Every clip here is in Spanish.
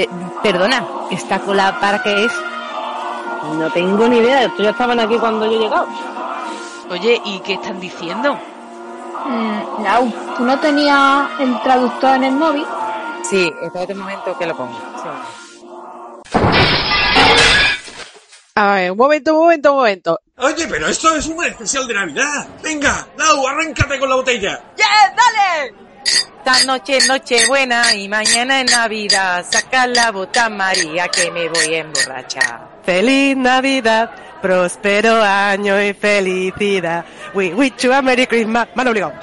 Eh, perdona, ¿esta cola para qué es? No tengo ni idea, estos ya estaban aquí cuando yo he llegado. Oye, ¿y qué están diciendo? Mm, Lau, ¿tú no tenías el traductor en el móvil? Sí, espérate un momento que lo pongo. A ver, un momento, un momento, un momento. Oye, pero esto es un especial de Navidad. Venga, Lau, arráncate con la botella. ¡Yeah, dale! Esta noche es noche buena y mañana es Navidad. Saca la bota María que me voy a emborrachar. Feliz Navidad, próspero año y felicidad. We wish you a Merry Christmas. Mano obligado.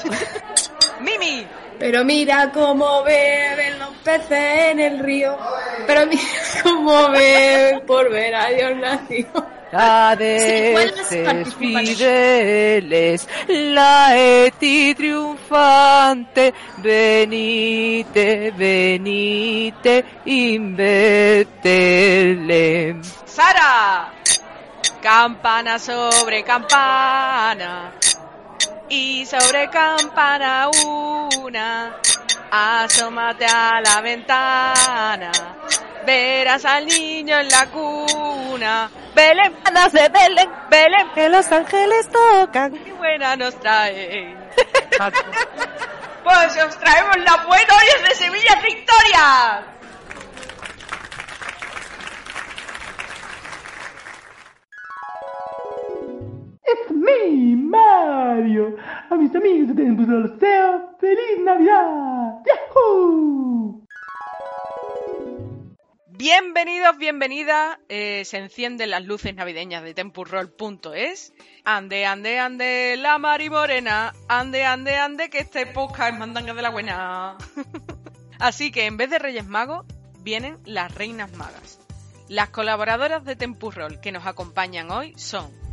¡Mimi! Pero mira cómo beben los peces en el río. Pero mira cómo beben por ver a Dios nacido. Cadeces fideles, la eti triunfante, venite, venite, in Betlem. ¡Sara! Campana sobre campana. Y sobre campana una. Asómate a la ventana. Verás al niño en la cuna. Belén, Nace Belén, Belén, que los ángeles tocan. qué buena nos trae. Pues os traemos las buenas noticias de Sevilla Victoria. Es mi Mario. A mis amigos de Tempus los feliz Navidad. ¡Yahoo! Bienvenidos, bienvenidas. Eh, se encienden las luces navideñas de tempurroll.es. Ande, ande, ande, la Mari Morena. Ande, ande, ande, que este podcast es mandanga de la buena. Así que en vez de Reyes Magos, vienen las Reinas Magas. Las colaboradoras de Tempurroll que nos acompañan hoy son.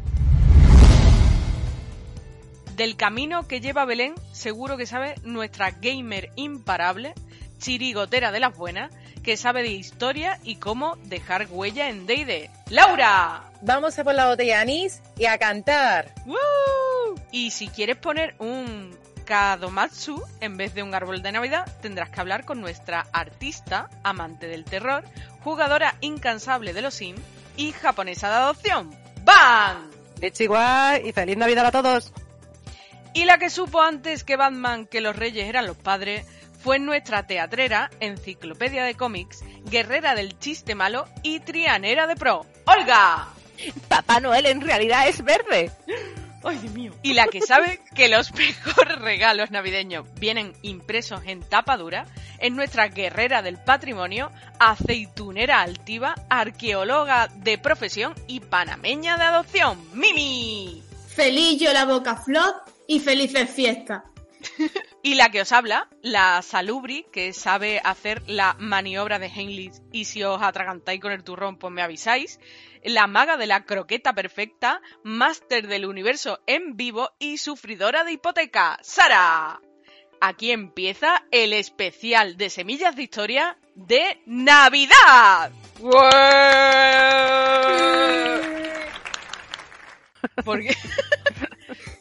Del camino que lleva a Belén, seguro que sabe nuestra gamer imparable, chirigotera de las buenas, que sabe de historia y cómo dejar huella en D&D. ¡Laura! Vamos a por la botella de anís y a cantar. ¡Woo! Y si quieres poner un Kadomatsu en vez de un árbol de Navidad, tendrás que hablar con nuestra artista, amante del terror, jugadora incansable de los Sims y japonesa de adopción. ¡Bang! De Chihuahua y feliz Navidad a todos. Y la que supo antes que Batman que los reyes eran los padres fue nuestra teatrera, enciclopedia de cómics, guerrera del chiste malo y trianera de pro. ¡Olga! Papá Noel en realidad es verde. ¡Ay, Dios mío! Y la que sabe que los mejores regalos navideños vienen impresos en tapa dura es nuestra guerrera del patrimonio, aceitunera altiva, arqueóloga de profesión y panameña de adopción, Mimi. Feliz yo la boca flor y felices fiestas. Y la que os habla, la Salubri, que sabe hacer la maniobra de Heimlich y si os atragantáis con el turrón, pues me avisáis. La maga de la croqueta perfecta, máster del universo en vivo y sufridora de hipoteca, Sara. Aquí empieza el especial de Semillas de Historia de Navidad. Porque...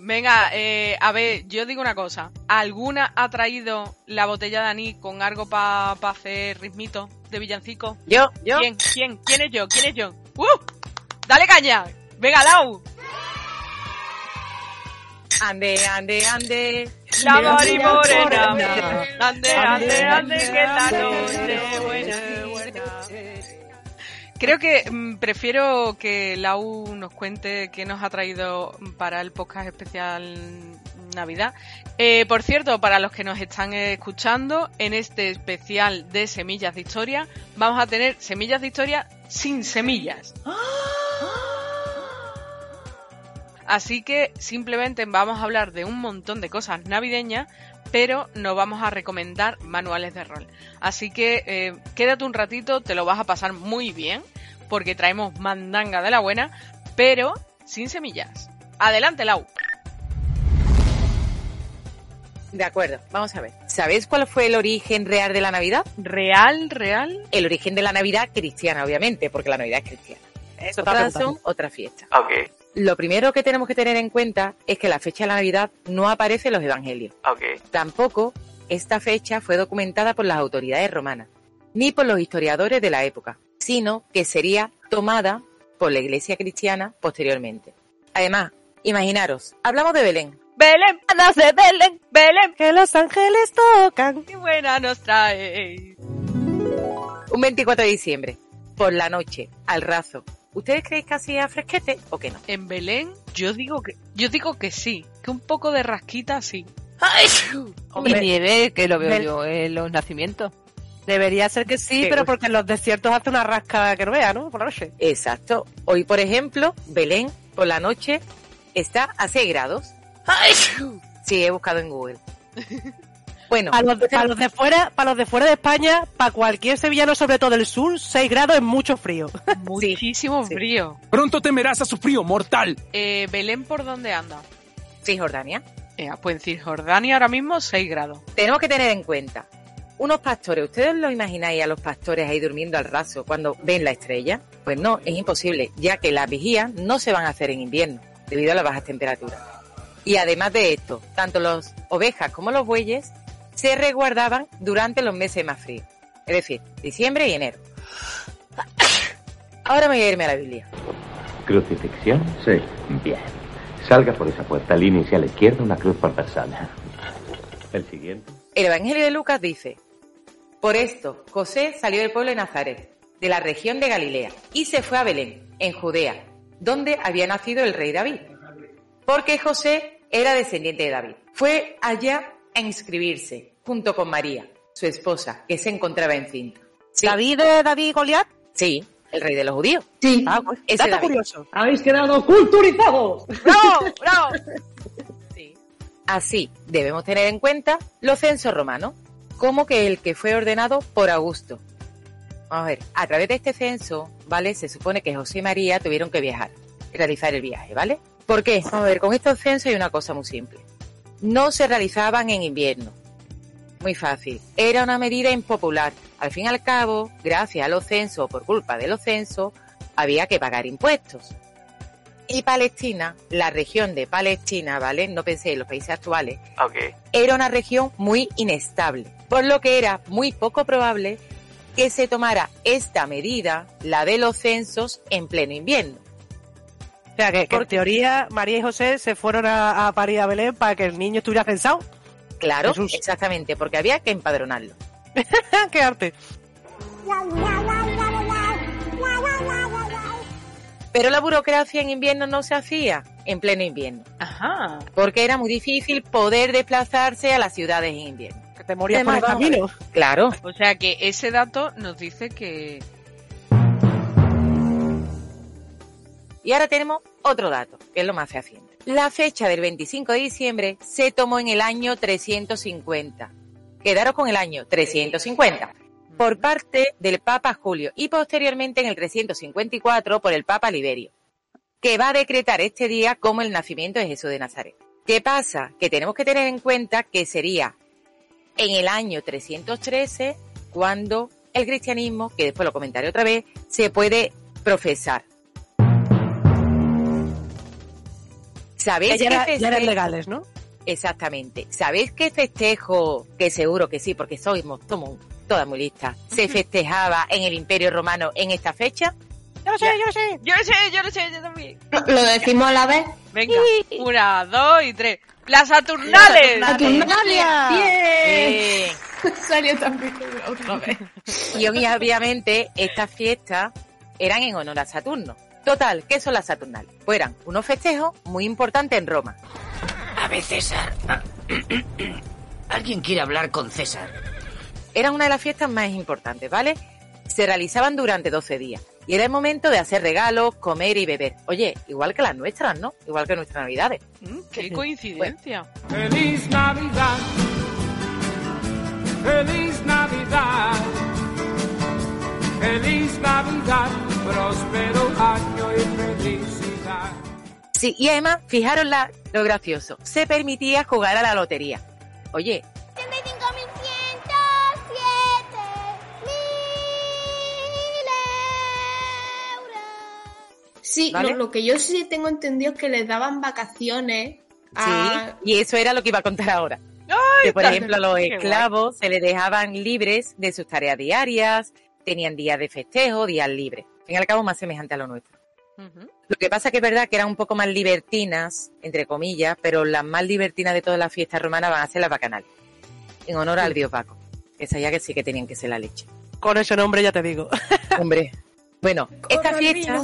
Venga, eh, a ver, yo digo una cosa. ¿Alguna ha traído la botella de anís con algo para hacer ritmito de villancico? Yo, yo. ¿Quién? ¿Quién? ¿Quién es yo? ¿Quién es yo? ¡Uh! ¡Dale caña! ¡Venga, Lau! Ande, ande, ande. La Mari Morena. Morena. Ande, ande, ande, que la noche buena, buena. Creo que mm, prefiero que Lau nos cuente qué nos ha traído para el podcast especial Navidad. Eh, por cierto, para los que nos están escuchando, en este especial de Semillas de Historia, vamos a tener Semillas de Historia sin semillas. Así que simplemente vamos a hablar de un montón de cosas navideñas, pero no vamos a recomendar manuales de rol. Así que eh, quédate un ratito, te lo vas a pasar muy bien, porque traemos mandanga de la buena, pero sin semillas. Adelante, Lau. De acuerdo, vamos a ver. ¿Sabéis cuál fue el origen real de la Navidad? Real, real. El origen de la Navidad cristiana, obviamente, porque la Navidad es cristiana. Eso Otras son otras fiestas. Ok, Lo primero que tenemos que tener en cuenta es que la fecha de la Navidad no aparece en los evangelios. ok. Tampoco esta fecha fue documentada por las autoridades romanas. ni por los historiadores de la época, sino que sería tomada por la iglesia cristiana posteriormente. Además, imaginaros, hablamos de Belén. Belén, nace Belén, Belén, Que los ángeles tocan. qué buena nos trae. Un 24 de diciembre, por la noche, al raso. ¿Ustedes creéis que hacía fresquete o que no? En Belén, yo digo que, yo digo que sí, que un poco de rasquita sí. Y nieve, que lo veo Bel- yo en los nacimientos. Debería ser que sí, Qué pero gusto. porque en los desiertos hace una rasca que no vea, ¿no? Por la noche. Exacto. Hoy, por ejemplo, Belén, por la noche, está a 6 grados. Sí, he buscado en Google. Bueno, Para los, para los de fuera, para los de fuera de España, para cualquier sevillano, sobre todo el sur, 6 grados es mucho frío. Muchísimo sí. frío. Pronto temerás a su frío mortal. Eh, Belén, ¿por dónde anda? Cisjordania. Eh, pues en Cisjordania ahora mismo 6 grados. Tenemos que tener en cuenta, unos pastores, ¿ustedes lo imagináis a los pastores ahí durmiendo al raso cuando ven la estrella? Pues no, es imposible, ya que las vigías no se van a hacer en invierno, debido a las bajas temperaturas. Y además de esto, tanto las ovejas como los bueyes se resguardaban durante los meses más fríos, es decir, diciembre y enero. Ahora me voy a irme a la Biblia. ¿Crucifixión? Sí. Bien. Salga por esa puerta, línea a la izquierda, una cruz por persona. El siguiente. El Evangelio de Lucas dice, por esto José salió del pueblo de Nazaret, de la región de Galilea, y se fue a Belén, en Judea, donde había nacido el rey David. Porque José era descendiente de David. Fue allá a inscribirse, junto con María, su esposa, que se encontraba encinta. Sí, ¿David de David y Goliat? sí, el rey de los judíos. Sí. Ah, pues, Ese dato David. curioso. Habéis quedado culturizados. ¡Bravo! ¡Bravo! Sí. Así, debemos tener en cuenta los censos romanos, como que el que fue ordenado por Augusto. Vamos a ver, a través de este censo, ¿vale? Se supone que José y María tuvieron que viajar, realizar el viaje, ¿vale? ¿Por qué? Vamos a ver, con estos censos hay una cosa muy simple. No se realizaban en invierno. Muy fácil. Era una medida impopular. Al fin y al cabo, gracias a los censos o por culpa de los censos, había que pagar impuestos. Y Palestina, la región de Palestina, ¿vale? No pensé en los países actuales, era una región muy inestable, por lo que era muy poco probable que se tomara esta medida, la de los censos, en pleno invierno. O sea, que, que en teoría María y José se fueron a, a París a Belén para que el niño estuviera censado. Claro, Jesús. exactamente, porque había que empadronarlo. ¡Qué arte! Pero la burocracia en invierno no se hacía en pleno invierno, Ajá. porque era muy difícil poder desplazarse a las ciudades en invierno. Que te morías por el camino. Claro, O sea que ese dato nos dice que... Y ahora tenemos otro dato, que es lo más fehaciente. La fecha del 25 de diciembre se tomó en el año 350. Quedaros con el año 350. Por parte del Papa Julio y posteriormente en el 354 por el Papa Liberio, que va a decretar este día como el nacimiento de Jesús de Nazaret. ¿Qué pasa? Que tenemos que tener en cuenta que sería en el año 313 cuando el cristianismo, que después lo comentaré otra vez, se puede profesar. ¿Sabéis Que ya, era- ya eran festejo- legales, ¿no? Exactamente. ¿Sabéis qué festejo? Que seguro que sí, porque somos, somos todas muy listas. Se festejaba en el Imperio Romano en esta fecha. Yo lo sé, yo lo sé. Yo lo sé, yo lo sé, yo también. Lo decimos a la vez. Venga, una, dos y tres. ¡Las Saturnales! ¡Saturnalia! ¡Bien! Eh, Salió también otra vez. y obviamente estas fiestas eran en honor a Saturno. Total, ¿qué son las Saturnales? Pues eran unos festejos muy importantes en Roma. A ver, César. Alguien quiere hablar con César. Eran una de las fiestas más importantes, ¿vale? Se realizaban durante 12 días. Y era el momento de hacer regalos, comer y beber. Oye, igual que las nuestras, ¿no? Igual que nuestras navidades. Mm, ¡Qué coincidencia! Feliz Navidad. Feliz Navidad. Feliz Navidad. Próspero año y felicidad. Sí, y además, fijaros la, lo gracioso. Se permitía jugar a la lotería. Oye, Sí, ¿Vale? lo, lo que yo sí tengo entendido es que les daban vacaciones a... sí, y eso era lo que iba a contar ahora. ¡Ay, Que, por ejemplo, a los esclavos se les dejaban libres de sus tareas diarias, tenían días de festejo, días libres. Al fin y al cabo, más semejante a lo nuestro. Lo que pasa que es verdad que eran un poco más libertinas, entre comillas, pero las más libertinas de todas las fiestas romanas van a ser las bacanales, en honor al dios Paco. Esa ya que sí que tenían que ser la leche. Con ese nombre ya te digo. Hombre. Bueno, estas fiestas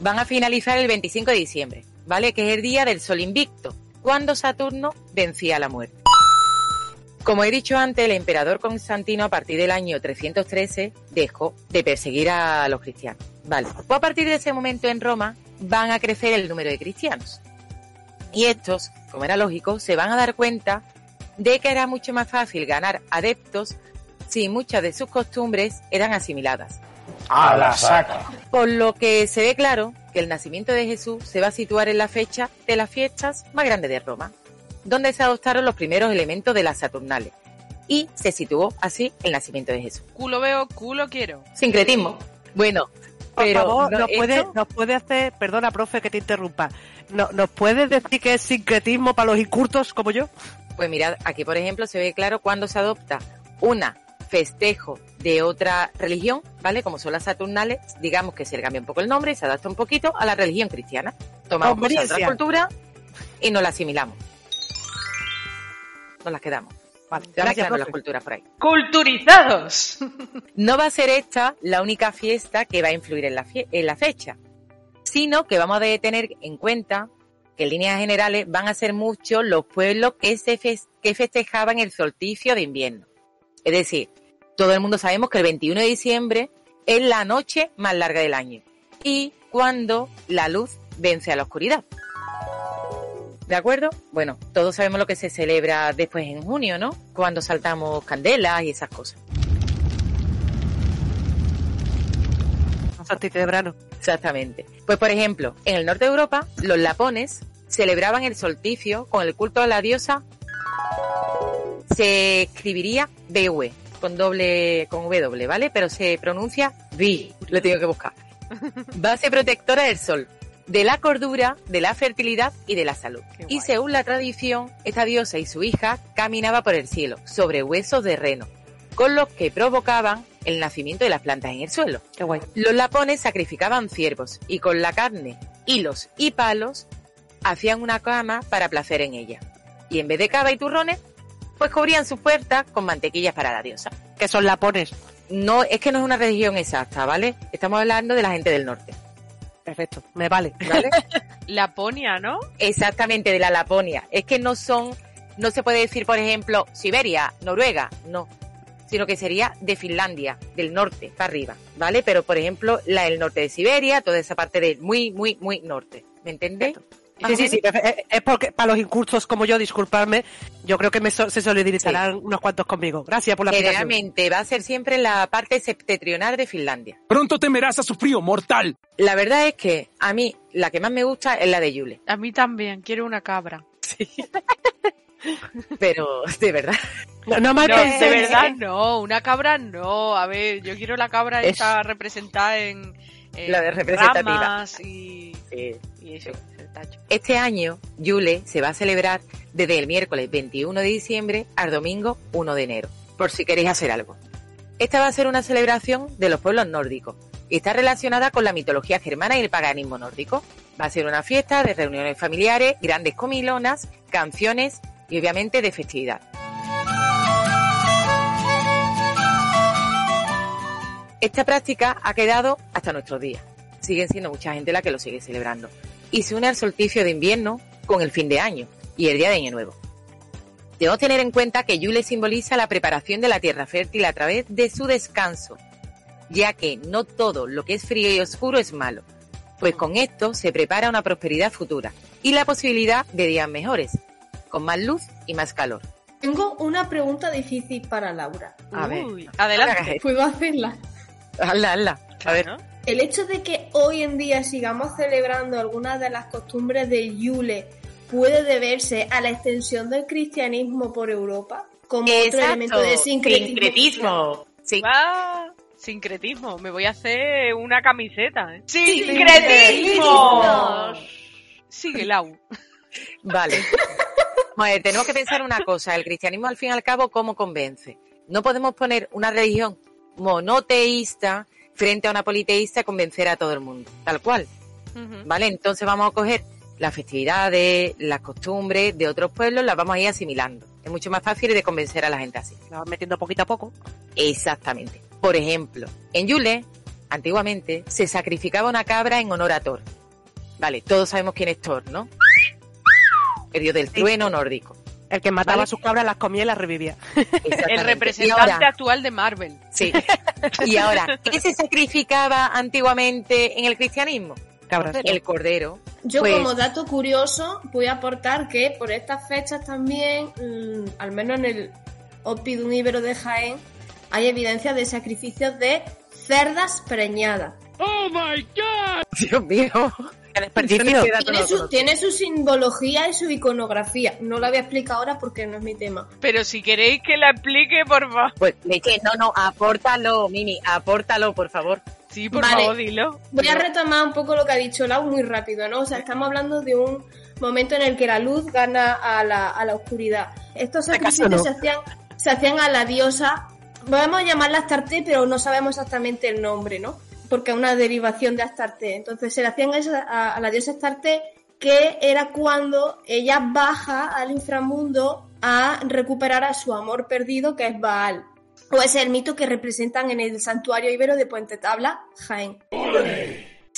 van a finalizar el 25 de diciembre, ¿vale? Que es el día del sol invicto, cuando Saturno vencía a la muerte. Como he dicho antes, el emperador Constantino a partir del año 313 dejó de perseguir a los cristianos. Vale. Pues a partir de ese momento en Roma van a crecer el número de cristianos. Y estos, como era lógico, se van a dar cuenta de que era mucho más fácil ganar adeptos si muchas de sus costumbres eran asimiladas. A la saca. Por lo que se ve claro que el nacimiento de Jesús se va a situar en la fecha de las fiestas más grandes de Roma, donde se adoptaron los primeros elementos de las Saturnales. Y se situó así el nacimiento de Jesús. Culo veo, culo quiero. Sincretismo. Bueno, Por pero favor, no, ¿nos, puede, ¿nos puede hacer, perdona, profe, que te interrumpa, no, ¿nos puedes decir que es sincretismo para los incurtos como yo? Pues mirad, aquí por ejemplo se ve claro cuando se adopta una festejo de otra religión, ¿vale? Como son las Saturnales, digamos que se le cambia un poco el nombre y se adapta un poquito a la religión cristiana. Tomamos otra cultura y nos la asimilamos. Nos las quedamos. Vale, gracias, las culturas por ahí. ¡Culturizados! No va a ser esta la única fiesta que va a influir en la, en la fecha, sino que vamos a tener en cuenta que en líneas generales van a ser muchos los pueblos que, se fes- que festejaban el solsticio de invierno. Es decir, todo el mundo sabemos que el 21 de diciembre es la noche más larga del año y cuando la luz vence a la oscuridad. ¿De acuerdo? Bueno, todos sabemos lo que se celebra después en junio, ¿no? Cuando saltamos candelas y esas cosas. De verano. Exactamente. Pues por ejemplo, en el norte de Europa, los lapones celebraban el solsticio con el culto a la diosa. Se escribiría BW, con doble, con W, ¿vale? Pero se pronuncia Vi, lo tengo que buscar. Base protectora del sol, de la cordura, de la fertilidad y de la salud. Y según la tradición, esta diosa y su hija caminaba por el cielo, sobre huesos de reno, con los que provocaban el nacimiento de las plantas en el suelo. Qué guay. Los lapones sacrificaban ciervos y con la carne, hilos y palos hacían una cama para placer en ella. Y en vez de cava y turrones, pues cubrían sus puertas con mantequillas para la diosa. Que son lapones. No, es que no es una religión exacta, ¿vale? Estamos hablando de la gente del norte, Perfecto, me vale. ¿vale? Laponia, ¿no? Exactamente, de la Laponia. Es que no son, no se puede decir, por ejemplo, Siberia, Noruega, no. Sino que sería de Finlandia, del norte, para arriba, ¿vale? Pero, por ejemplo, la del norte de Siberia, toda esa parte del muy, muy, muy norte. ¿Me entendéis? Sí, sí, sí. Es, porque para los incursos como yo, disculparme, yo creo que me so- se solidarizarán unos cuantos conmigo. Gracias por la. Generalmente va a ser siempre la parte septentrional de Finlandia. Pronto temerás a su frío mortal. La verdad es que a mí la que más me gusta es la de Yule. A mí también, quiero una cabra. Pero, de verdad. No, no me No, pensé, de verdad no, una cabra no. A ver, yo quiero la cabra Es- esta representada en, en La de representativa. ramas y, Sí. y eso, Este año, Yule se va a celebrar desde el miércoles 21 de diciembre al domingo 1 de enero, por si queréis hacer algo. Esta va a ser una celebración de los pueblos nórdicos y está relacionada con la mitología germana y el paganismo nórdico. Va a ser una fiesta de reuniones familiares, grandes comilonas, canciones y obviamente de festividad. Esta práctica ha quedado hasta nuestros días. Siguen siendo mucha gente la que lo sigue celebrando. Y se une al solsticio de invierno con el fin de año y el día de Año Nuevo. Debemos tener en cuenta que Yule simboliza la preparación de la tierra fértil a través de su descanso, ya que no todo lo que es frío y oscuro es malo, pues con esto se prepara una prosperidad futura y la posibilidad de días mejores, con más luz y más calor. Tengo una pregunta difícil para Laura. A ver, Uy, adelante. ¿Puedo hacerla? hazla, hazla. A ver, ¿no? El hecho de que hoy en día sigamos celebrando algunas de las costumbres de Yule puede deberse a la extensión del cristianismo por Europa como otro Exacto, elemento de sincretismo. sincretismo. Sí. Ah, sincretismo. Me voy a hacer una camiseta. ¿eh? ¡Sincretismo! Sigue Lau. Vale. Tenemos que pensar una cosa, el cristianismo al fin y al cabo, ¿cómo convence? No podemos poner una religión monoteísta frente a una politeísta convencer a todo el mundo, tal cual. ¿Vale? Entonces vamos a coger las festividades, las costumbres de otros pueblos, las vamos a ir asimilando. Es mucho más fácil de convencer a la gente así. La vas metiendo poquito a poco. Exactamente. Por ejemplo, en Yule, antiguamente, se sacrificaba una cabra en honor a Thor. Vale, todos sabemos quién es Thor, ¿no? El dios del trueno nórdico. El que mataba Vale. a sus cabras, las comía y las revivía. El representante ahora- actual de Marvel. Sí. Y ahora, ¿qué se sacrificaba antiguamente en el cristianismo? Cabras. El cordero. Yo Pues- como dato curioso voy a aportar que por estas fechas también, mm, al menos en el Oppidum Ibero de Jaén, hay evidencia de sacrificios de cerdas preñadas. Dios mío. Tiene su, tiene su simbología y su iconografía. No la voy a explicar ahora porque no es mi tema. Pero si queréis que la explique, por favor. Pues leche, no, no, apórtalo, Mimi, apórtalo, por favor. Sí, por Vale. favor, dilo. Voy a retomar un poco lo que ha dicho Lau muy rápido, ¿no? O sea, estamos hablando de un momento en el que la luz gana a la, a la oscuridad. Estos ¿Acaso sacrificios no? se hacían, se hacían a la diosa, podemos llamarla Astarte, pero no sabemos exactamente el nombre, ¿no? Porque es una derivación de Astarte. Entonces se le hacían eso a, la diosa Astarte, que era cuando ella baja al inframundo a recuperar a su amor perdido, que es Baal. O es el mito que representan en el santuario ibero de Puente Tabla, Jaén.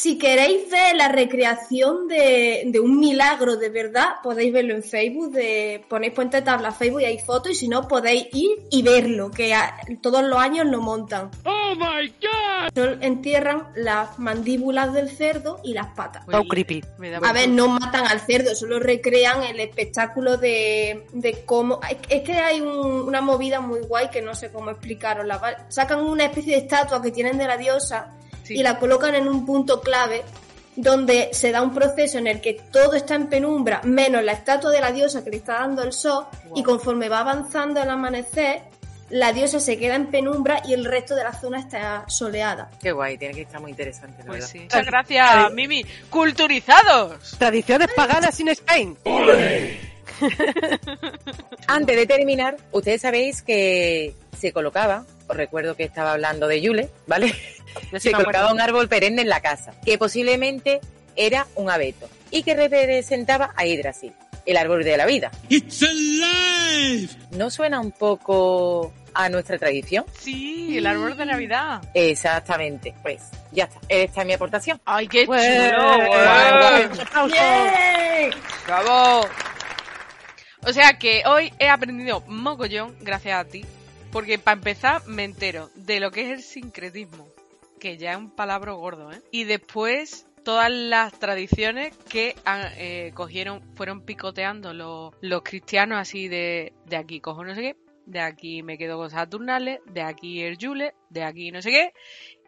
Si queréis ver la recreación de, de un milagro de verdad, podéis verlo en Facebook, de, ponéis Puente Tabla Facebook y hay fotos, y si no, podéis ir y verlo, que a- todos los años lo montan. ¡Oh, my God! Solo entierran las mandíbulas del cerdo y las patas. Oh, creepy. A ver, no matan al cerdo, solo recrean el espectáculo de, de cómo... Es, que hay un- una movida muy guay que no sé cómo explicarosla. Sacan una especie de estatua que tienen de la diosa Sí. y la colocan en un punto clave donde se da un proceso en el que todo está en penumbra, menos la estatua de la diosa que le está dando el sol, y conforme va avanzando el amanecer, la diosa se queda en penumbra y el resto de la zona está soleada. Qué guay, tiene que estar muy interesante, la Pues verdad. sí. Muchas gracias, Mimi. ¡Culturizados! Tradiciones paganas sin Spain. Antes de terminar, ustedes sabéis que se colocaba, os recuerdo que estaba hablando de Yule, ¿vale? Se colocaba un árbol perenne en la casa, que posiblemente era un abeto, y que representaba a Yggdrasil, el árbol de la vida. It's alive! ¿No suena un poco a nuestra tradición? Sí, el árbol de Navidad. Exactamente, pues ya está, esta es mi aportación. ¡Ay, qué chulo! aplausos. ¡Bravo! O sea que hoy he aprendido mogollón gracias a ti. Porque para empezar me entero de lo que es el sincretismo. Que ya es un palabra gordo, ¿eh? Y después todas las tradiciones que han, eh, cogieron, fueron picoteando los, los cristianos así de, de aquí cojo no sé qué, de aquí me quedo con Saturnales, de aquí el Yule, de aquí no sé qué,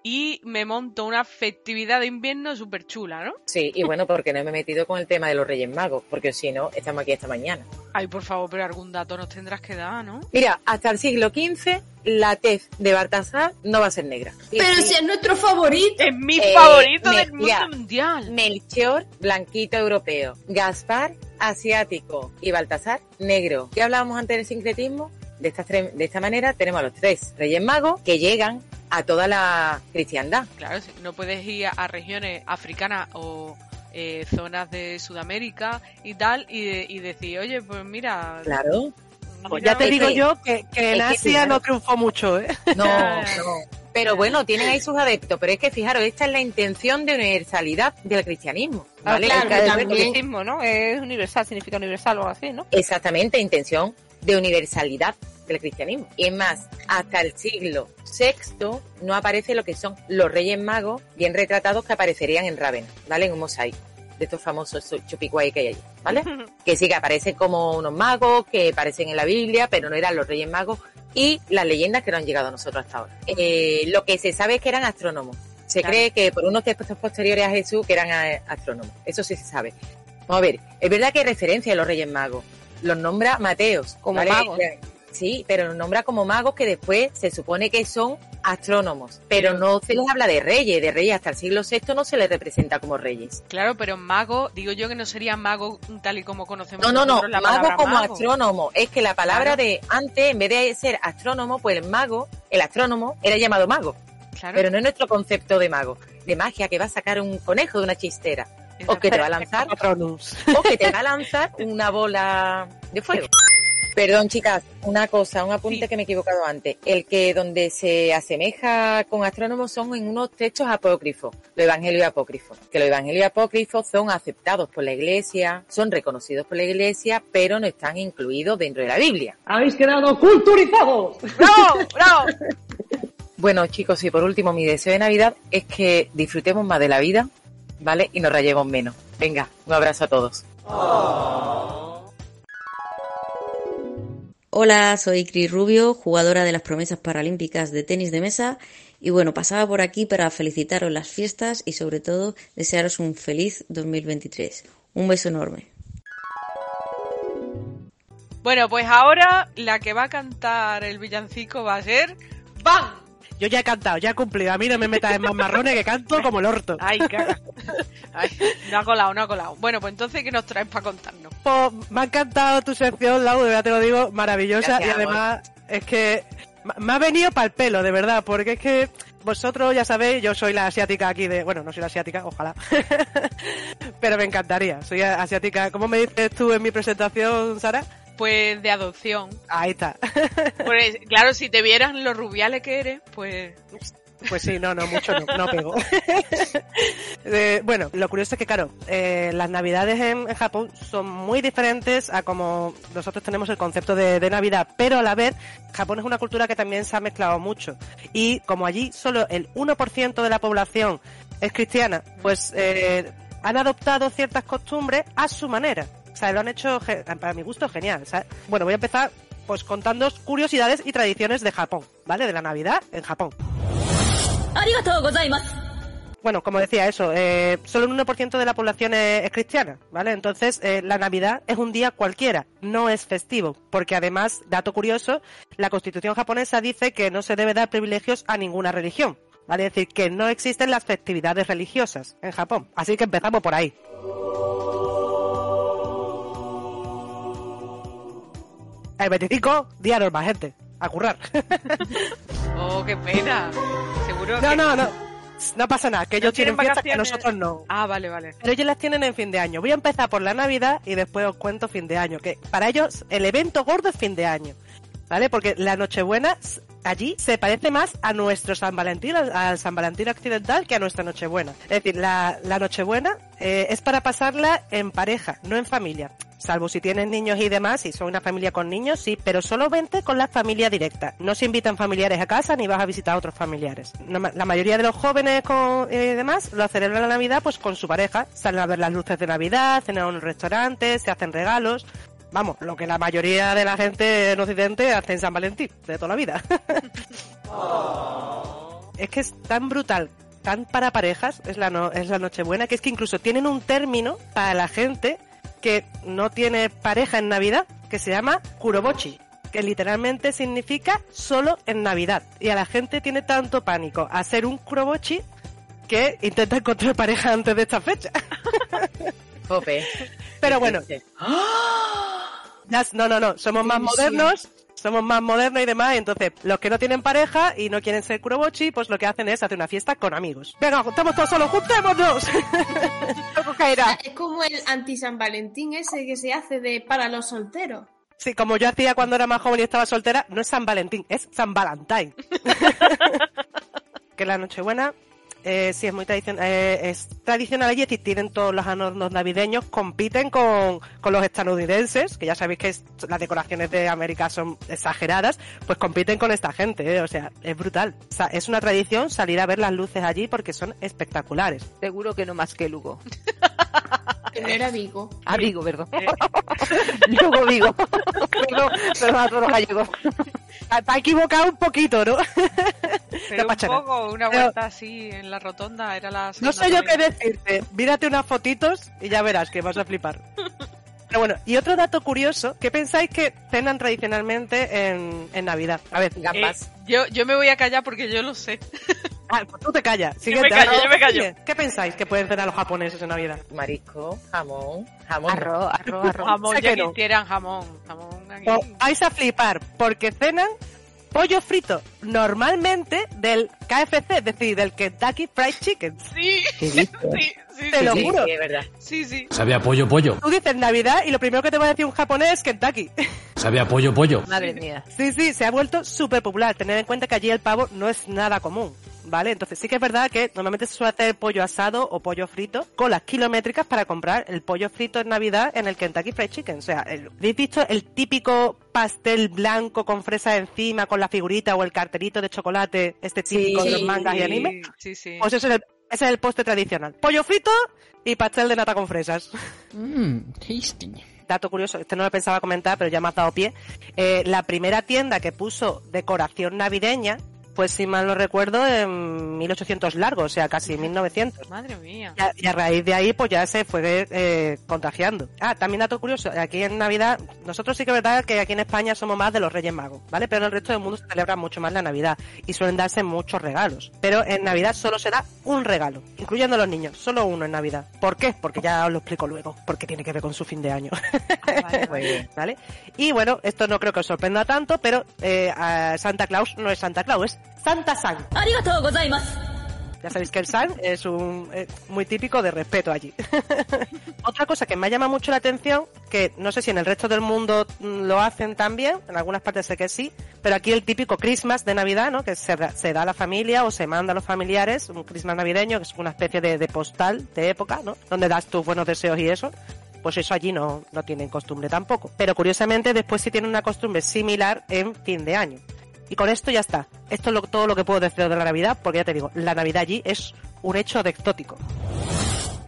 y me monto una festividad de invierno súper chula, ¿no? Sí, y bueno, porque no me he metido con el tema de los Reyes Magos, porque si no, estamos aquí esta mañana. Ay, por favor, pero algún dato nos tendrás que dar, ¿no? Mira, hasta el siglo XV, la tez de Baltasar no va a ser negra. Pero sí. si es nuestro favorito. Es mi Eh, favorito del mundo mundial. Melchor, blanquito europeo. Gaspar, asiático. Y Baltasar, negro. ¿Qué hablábamos antes del sincretismo? De de esta manera tenemos a los tres Reyes Magos que llegan a toda la cristiandad. Claro, no puedes ir a, a regiones africanas o eh, zonas de Sudamérica y tal y, de- y decir, oye, pues mira... Claro. Pues ya te digo que- yo que, que en que, Asia claro. no triunfó mucho, ¿eh? No, no. Pero bueno, tienen ahí sus adeptos. Pero es que fijaros, esta es la intención de universalidad del cristianismo. Ah, ¿vale? claro, El- catolicismo, ¿no? Es universal, significa universal o algo así, ¿no? Exactamente, intención de universalidad del cristianismo. Y es más, hasta el siglo VI no aparece lo que son los Reyes Magos bien retratados que aparecerían en Rávena, ¿vale? En un mosaico de estos famosos chupicuay que hay allí, ¿vale? que sí que aparecen como unos magos que aparecen en la Biblia, pero no eran los Reyes Magos y las leyendas que no han llegado a nosotros hasta ahora. Eh, lo que se sabe es que eran astrónomos. Se Claro. cree que por unos textos posteriores a Jesús que eran eh, astrónomos. Eso sí se sabe. Vamos a ver, es verdad que hay referencia a los Reyes Magos. Los nombra Mateos. Como ¿vale? magos. Sí, pero los nombra como magos que después se supone que son astrónomos, pero no se les habla de reyes, de reyes hasta el siglo VI no se les representa como reyes. Claro, pero mago, digo yo que no sería mago tal y como conocemos No, no, no, la mago como mago. astrónomo. Es que la palabra Claro. de antes, en vez de ser astrónomo, pues el mago, el astrónomo, era llamado mago. Claro. Pero no es nuestro concepto de mago, de magia que va a sacar un conejo de una chistera. O que te va a lanzar, o que te va a lanzar una bola de fuego. Perdón, chicas, una cosa, un apunte que me he equivocado antes. El que donde se asemeja con astrónomos son en unos textos apócrifos, los evangelios apócrifos. Que los evangelios apócrifos son aceptados por la iglesia, son reconocidos por la iglesia, pero no están incluidos dentro de la Biblia. Habéis quedado culturizados. ¡Bravo! ¡Bravo! Bueno, chicos, y por último, mi deseo de Navidad es que disfrutemos más de la vida, ¿vale? Y nos rayemos menos. Venga, un abrazo a todos. Hola, soy Cris Rubio, jugadora de las promesas paralímpicas de tenis de mesa. Y bueno, pasaba por aquí para felicitaros las fiestas y sobre todo desearos un feliz 2023. Un beso enorme. Bueno, pues ahora la que va a cantar el villancico va a ser ¡Bam! Yo ya he cantado, ya he cumplido. A mí no me metas en más marrones que canto como el orto. Ay, caga. Ay, no ha colado, no ha colado. Bueno, pues entonces, ¿qué nos traes para contarnos? Pues, me ha encantado tu sección, Lau, verdad te lo digo, maravillosa. Gracias, y además es que me ha venido para el pelo, de verdad, porque es que vosotros ya sabéis, yo soy la asiática aquí de... Bueno, no soy la asiática, ojalá. Pero me encantaría, soy asiática. ¿Cómo me dices tú en mi presentación, Sara? Pues de adopción. Ahí está. Pues claro, si te vieran lo rubiales que eres, pues... Pues sí, no, no, mucho no, no pego. Eh, bueno, lo curioso es que, claro, eh, las navidades en, en Japón son muy diferentes a como nosotros tenemos el concepto de, de Navidad, pero a la vez Japón es una cultura que también se ha mezclado mucho. Y como allí solo el 1% de la población es cristiana, pues eh, han adoptado ciertas costumbres a su manera. O sea, lo han hecho, para mi gusto, genial. Bueno, voy a empezar pues contando curiosidades y tradiciones de Japón, ¿vale? De la Navidad en Japón. Bueno, como decía eso, eh, solo un 1% de la población es, es cristiana, ¿vale? Entonces, eh, la Navidad es un día cualquiera, no es festivo, porque además, dato curioso, la constitución japonesa dice que no se debe dar privilegios a ninguna religión, ¿vale? Es decir, que no existen las festividades religiosas en Japón. Así que empezamos por ahí. El 25, día normal, gente. A currar. Oh, qué pena. Seguro No, que... no, no. No pasa nada, que ellos tienen fiestas que nosotros no. Ah, vale, vale. Pero ellos las tienen en fin de año. Voy a empezar por la Navidad y después os cuento fin de año. Que para ellos el evento gordo es fin de año. ¿Vale? Porque la Nochebuena allí se parece más a nuestro San Valentín, al, al San Valentín occidental, que a nuestra Nochebuena. Es decir, la, la Nochebuena eh, es para pasarla en pareja, no en familia. Salvo si tienes niños y demás, si son una familia con niños, sí, pero solo vente con la familia directa. No se invitan familiares a casa ni vas a visitar a otros familiares. La mayoría de los jóvenes con, y demás lo celebran la Navidad pues con su pareja. Salen a ver las luces de Navidad, cenan en un restaurante, se hacen regalos. Vamos, lo que la mayoría de la gente en Occidente hace en San Valentín, de toda la vida. es que es tan brutal, tan para parejas, es la, no- es la Nochebuena, que es que incluso tienen un término para la gente que no tiene pareja en Navidad, que se llama Kurobochi, que literalmente significa solo en Navidad. Y a la gente tiene tanto pánico a ser un Kurobochi que intenta encontrar pareja antes de esta fecha. Jope. Pero bueno. No, no, no, somos más modernos, somos más modernos y demás, entonces los que no tienen pareja y no quieren ser kurobochi, pues lo que hacen es hacer una fiesta con amigos. Venga, juntamos todos solos, juntémonos. Es como el anti-San Valentín ese que se hace de para los solteros. Sí, como yo hacía cuando era más joven y estaba soltera, no es San Valentín, es San Valentín. que la Nochebuena eh, sí es muy tradicional, eh, es tradicional allí, tienen todos los adornos navideños, compiten con, con los estadounidenses, que ya sabéis que es- las decoraciones de América son exageradas, pues compiten con esta gente, eh, o sea, es brutal. O sea, es una tradición salir a ver las luces allí porque son espectaculares. Seguro que no más que Lugo. Que no era Vigo. Ah, Vigo, perdón. Lugo, Vigo. Perdón, perdón a todos los gallegos. Te has equivocado un poquito, ¿no? Pero un poco, una Pero- vuelta así en la rotonda era la No sé yo qué decirte. Mírate unas fotitos y ya verás que vas a flipar. Pero bueno, y otro dato curioso, ¿qué pensáis que cenan tradicionalmente en, en Navidad? A ver, Eh, yo, yo me voy a callar porque yo lo sé. Ah, pues tú te callas. Yo Siguiente. me callo, yo me callo. ¿Qué pensáis que pueden cenar los japoneses en Navidad? Marisco, jamón, jamón. Arroz, arroz, arroz. Jamón, ya que no. quisieran jamón. Jamón aquí. Os vais a flipar porque cenan pollo frito normalmente del KFC, es decir, del Kentucky Fried Chicken. Sí, ¿Qué dices? sí, sí. Te lo sí, juro. Sí, es verdad. Sí, sí. Sabía pollo, pollo. Tú dices Navidad y lo primero que te va a decir un japonés es Kentucky. Sabía pollo, pollo. Madre mía. Sí, sí, se ha vuelto súper popular. Tener en cuenta que allí el pavo no es nada común. ¿Vale? Entonces sí que es verdad que normalmente se suele hacer pollo asado o pollo frito con las kilométricas para comprar el pollo frito en Navidad en el Kentucky Fried Chicken. O sea, el- ¿habéis visto el típico pastel blanco con fresa encima, con la figurita o el carterito de chocolate, este típico de los mangas y anime? Sí, sí. Pues ese es, el, ese es el postre tradicional. Pollo frito y pastel de nata con fresas. Mmm, tasty. dato curioso, este no lo pensaba comentar, pero ya me has dado pie. Eh, la primera tienda que puso decoración navideña, pues si mal no recuerdo, en 1800 largo, o sea, casi 1900. Madre mía. Y a, raíz de ahí, pues ya se fue eh, contagiando. Ah, también dato curioso, aquí en Navidad, nosotros sí que es verdad que aquí en España somos más de los Reyes Magos, ¿vale? Pero en el resto del mundo se celebra mucho más la Navidad y suelen darse muchos regalos. Pero en Navidad solo se da un regalo, incluyendo a los niños, solo uno en Navidad. ¿Por qué? Porque ya os lo explico luego, porque tiene que ver con su fin de año. Muy bien. ¿Vale? Y bueno, esto no creo que os sorprenda tanto, pero eh, Santa Claus no es Santa Claus, es Santa San. Ya sabéis que el San es un muy típico de respeto allí. Otra cosa que me ha llamado mucho la atención, que no sé si en el resto del mundo mm, lo hacen también, en algunas partes sé que sí, pero aquí el típico Christmas de Navidad, ¿no? Que se, da- se da a la familia o se manda a los familiares, un Christmas navideño, que es una especie de, de postal de época, ¿no? Donde das tus buenos deseos y eso. Pues eso allí no, no tienen costumbre tampoco. Pero curiosamente después sí tienen una costumbre similar en fin de año. Y con esto ya está. Esto es lo- todo lo que puedo decir de la Navidad, porque ya te digo, la Navidad allí es un hecho de exótico.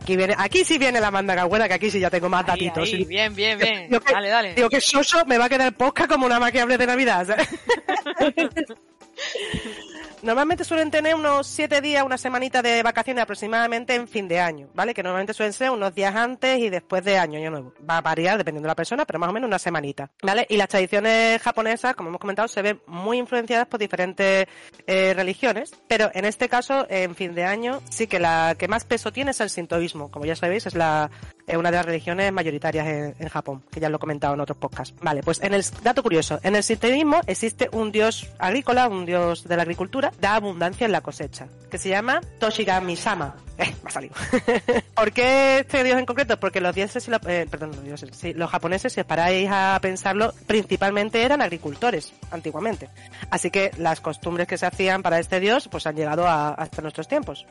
Aquí, viene, aquí sí viene la manda buena, que aquí sí ya tengo más Ahí, datitos. ahí, bien, bien, bien. Digo que, Dale, dale. digo que Soso me va a quedar poca como una más que hable de Navidad. Normalmente suelen tener unos siete días, una semanita de vacaciones aproximadamente en fin de año, ¿vale? Que normalmente suelen ser unos días antes y después de año, año nuevo. Va a variar dependiendo de la persona, pero más o menos una semanita, ¿vale? Y las tradiciones japonesas, como hemos comentado, se ven muy influenciadas por diferentes eh, religiones, pero en este caso, en fin de año, sí que la que más peso tiene es el sintoísmo. Como ya sabéis, es la eh, una de las religiones mayoritarias en, en Japón, que ya lo he comentado en otros podcasts. Vale, pues en el dato curioso, en el sintoísmo existe un dios agrícola, un dios de la agricultura, da abundancia en la cosecha, que se llama Toshigami-sama. Eh, me ha salido. ¿Por qué este dios en concreto? Porque los dioses, eh, perdón, los dioses, los japoneses, si os paráis a pensarlo, principalmente eran agricultores, antiguamente. Así que las costumbres que se hacían para este dios, pues han llegado a- hasta nuestros tiempos.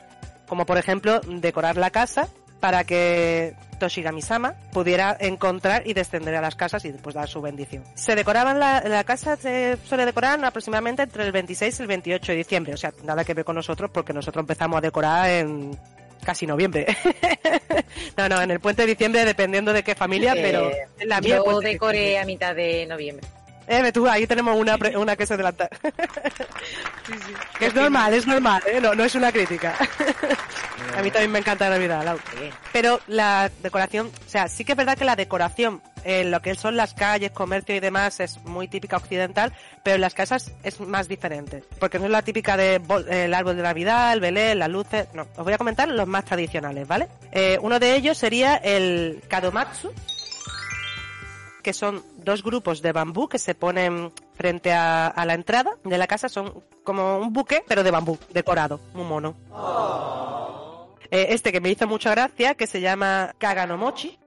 Como por ejemplo, decorar la casa para que Toshigami-sama pudiera encontrar y descender a las casas y después dar su bendición. Se decoraban la, la casa se suele decorar aproximadamente entre el 26 y el 28 de diciembre, o sea, nada que ver con nosotros porque nosotros empezamos a decorar en casi noviembre. no, no, en el puente de diciembre dependiendo de qué familia, Eh, pero en la mía yo de decoré a mitad de noviembre. Eh, tú, ahí tenemos una, pre- una que se adelanta. Que es normal, es normal, ¿eh? no, no es una crítica. A mí también me encanta Navidad, Lau. Pero la decoración, o sea, sí que es verdad que la decoración en lo que son las calles, comercio y demás es muy típica occidental, pero en las casas es más diferente. Porque no es la típica de el árbol de Navidad, el belén, las luces. No, os voy a comentar los más tradicionales, ¿vale? Eh, uno de ellos sería el kadomatsu, que son dos grupos de bambú que se ponen frente a, a la entrada de la casa. Son como un buque, pero de bambú, decorado, muy mono. Eh, este que me hizo mucha gracia, que se llama Kaganomochi.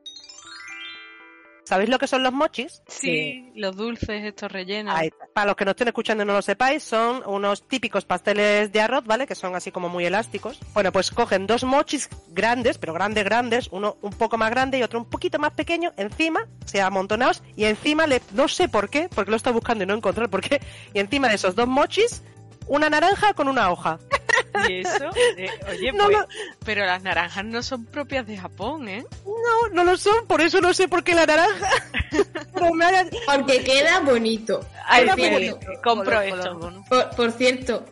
¿Sabéis lo que son los mochis? Sí, los dulces, estos rellenos. Ahí. Para los que no estén escuchando y no lo sepáis, son unos típicos pasteles de arroz, ¿vale? Que son así como muy elásticos. Bueno, pues cogen dos mochis grandes, pero grandes, grandes, uno un poco más grande y otro un poquito más pequeño, encima, o sea, amontonados, y encima, le, no sé por qué, porque lo he estado buscando y no he encontrado por qué, y encima de esos dos mochis, una naranja con una hoja. ¿Y eso? Eh, oye, No pues, pero las naranjas no son propias de Japón, ¿eh? No, no lo son, por eso no sé por qué la naranja. Porque queda bonito. Ay, cierto, compro color, esto. color. por, por cierto,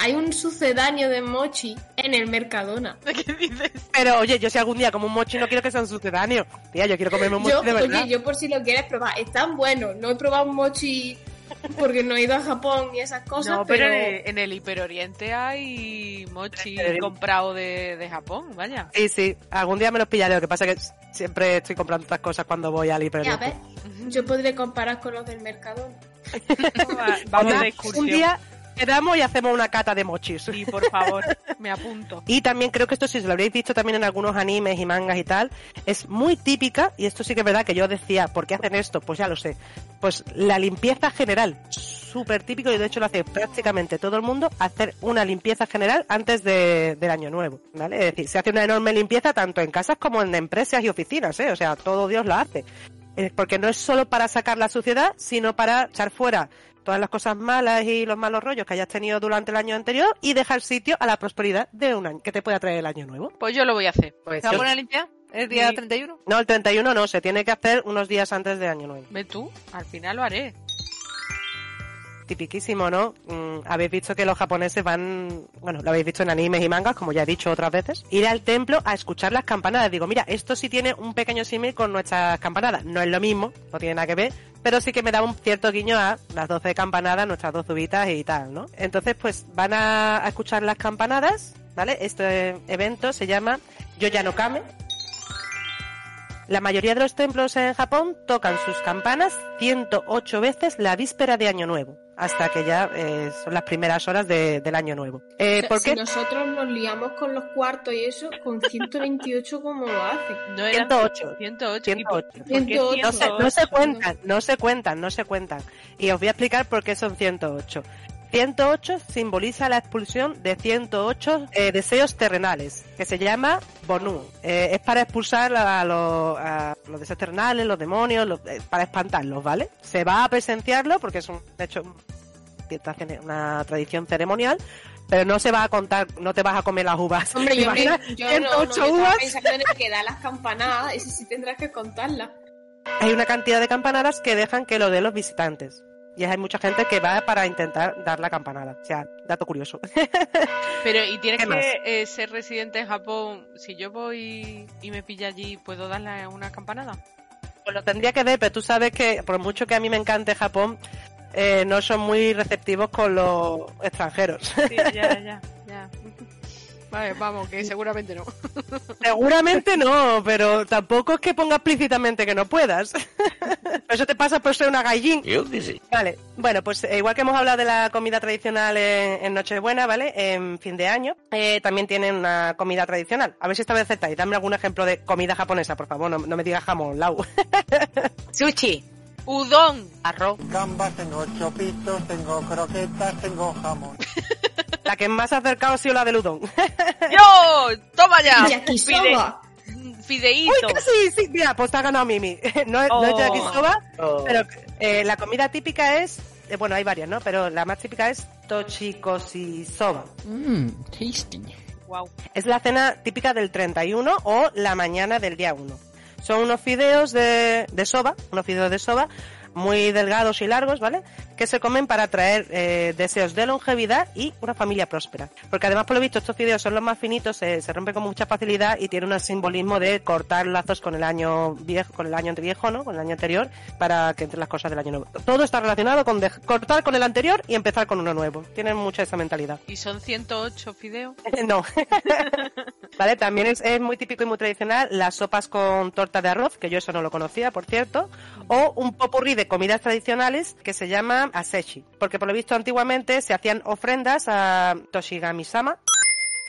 hay un sucedáneo de mochi en el Mercadona. ¿Qué dices? Pero oye, yo si algún día como un mochi no quiero que sea un sucedáneo. Tía, yo quiero comerme un mochi Yo, de verdad. oye, yo por si lo quieres probar, están buenos. No he probado un mochi porque no he ido a Japón ni esas cosas, no, pero, pero, en el- en el Hiperoriente hay mochi Hiperoriente. comprado de, de Japón, vaya. Sí, sí, algún día me los pillaré. Lo que pasa es que siempre estoy comprando estas cosas cuando voy al hiper. Ya ves, yo podré comparar con los del Mercadona. Vamos de excursión. Un día quedamos y hacemos una cata de mochis. Sí, por favor, me apunto. Y también creo que esto, si lo habréis visto también en algunos animes y mangas y tal, es muy típica, y esto sí que es verdad que yo decía, ¿por qué hacen esto? Pues ya lo sé. Pues la limpieza general, súper típico, y de hecho lo hace prácticamente todo el mundo, hacer una limpieza general antes de- del año nuevo, ¿vale? Es decir, se hace una enorme limpieza tanto en casas como en empresas y oficinas, ¿eh? O sea, todo Dios lo hace. Eh, Porque no es solo para sacar la suciedad, sino para echar fuera todas las cosas malas y los malos rollos que hayas tenido durante el año anterior y dejar sitio a la prosperidad de un año que te pueda traer el año nuevo. Pues yo lo voy a hacer. Pues ¿Se va a poner a limpiar el día Sí. 31? No, el 31 no, se tiene que hacer unos días antes de año nuevo. Ve tú, al final lo haré. Tipiquísimo, ¿no? Mm, habéis visto que los japoneses van, bueno, lo habéis visto en animes y mangas, como ya he dicho otras veces, ir al templo a escuchar las campanadas. Digo, mira, esto sí tiene un pequeño símil con nuestras campanadas. No es lo mismo, no tiene nada que ver, pero sí que me da un cierto guiño a las 12 campanadas, nuestras dos uvitas y tal, ¿no? Entonces, pues van a, a escuchar las campanadas, ¿vale? Este evento se llama Yoyanokame. La mayoría de los templos en Japón tocan sus campanas 108 veces la víspera de Año Nuevo, hasta que ya eh, son las primeras horas de- del Año Nuevo. Eh, O sea, ¿Por si qué? nosotros nos liamos con los cuartos y eso, con 128, ¿cómo lo hacen? No era 108. 108. ¿Y por- 108. por qué 108? No se, no se 108? cuentan, no se cuentan, no se cuentan. Y os voy a explicar por qué son 108. 108 simboliza la expulsión de 108 eh, deseos terrenales, que se llama Bonu. Eh, es para expulsar a, los, a los deseos terrenales, los demonios, los- eh, para espantarlos, ¿vale? Se va a presenciarlo porque es un hecho una tradición ceremonial, pero no se va a contar, no te vas a comer las uvas. Hombre, ¿Te yo, me- imaginas yo no, no, 108 yo estaba uvas? pensando en el que da las campanadas, ese sí tendrás que contarlas. hay una cantidad de campanadas que dejan que lo den los visitantes. Y hay mucha gente que va para intentar dar la campanada. O sea, dato curioso. Pero, ¿y tienes que eh, ser residente en Japón? Si yo voy y me pilla allí, ¿puedo darle una campanada? Pues lo tendría que ver, pero tú sabes que por mucho que a mí me encante Japón, eh, no son muy receptivos con los extranjeros. Sí, ya, ya, ya. Vale, vamos, que seguramente no. Seguramente no, pero tampoco es que ponga explícitamente que no puedas. Eso te pasa por ser una gallín. Yo que sí. Vale, bueno, pues eh, igual que hemos hablado de la comida tradicional en, en Nochebuena, ¿vale? En fin de año, eh, también tienen una comida tradicional. A ver si esta vez acertáis. Dame algún ejemplo de comida japonesa, por favor, no, no me digas jamón, lau. Sushi. Udon. Arroz. Gambas, tengo chopitos, tengo croquetas, tengo jamón. La que más ha acercado ha sido la del udon. ¡Yo! ¡Toma ya! Yakisoba. Fide- Fideíto. Uy, casi, sí, mira, pues te ha ganado Mimi. No, es- no es Oh. yakisoba, Oh. pero eh, la comida típica es, eh, bueno, hay varias, ¿no? Pero la más típica es tochikoshi soba. Mmm, tasty. Wow. Es la cena típica del 31 o la mañana del día 1. Son unos fideos de, de soba, unos fideos de soba muy delgados y largos, ¿vale? Que se comen para traer eh, deseos de longevidad y una familia próspera. Porque además, por lo visto, estos fideos son los más finitos, se, se rompen con mucha facilidad y tienen un simbolismo de cortar lazos con el año viejo, con el año viejo, ¿no? Con el año anterior, para que entren las cosas del año nuevo. Todo está relacionado con cortar con el anterior y empezar con uno nuevo. Tienen mucha esa mentalidad. ¿Y son 108 fideos? No. vale, también es, es muy típico y muy tradicional las sopas con torta de arroz, que yo eso no lo conocía, por cierto, o un popurrí de comidas tradicionales que se llama asechi, porque por lo visto antiguamente se hacían ofrendas a Toshigami-sama.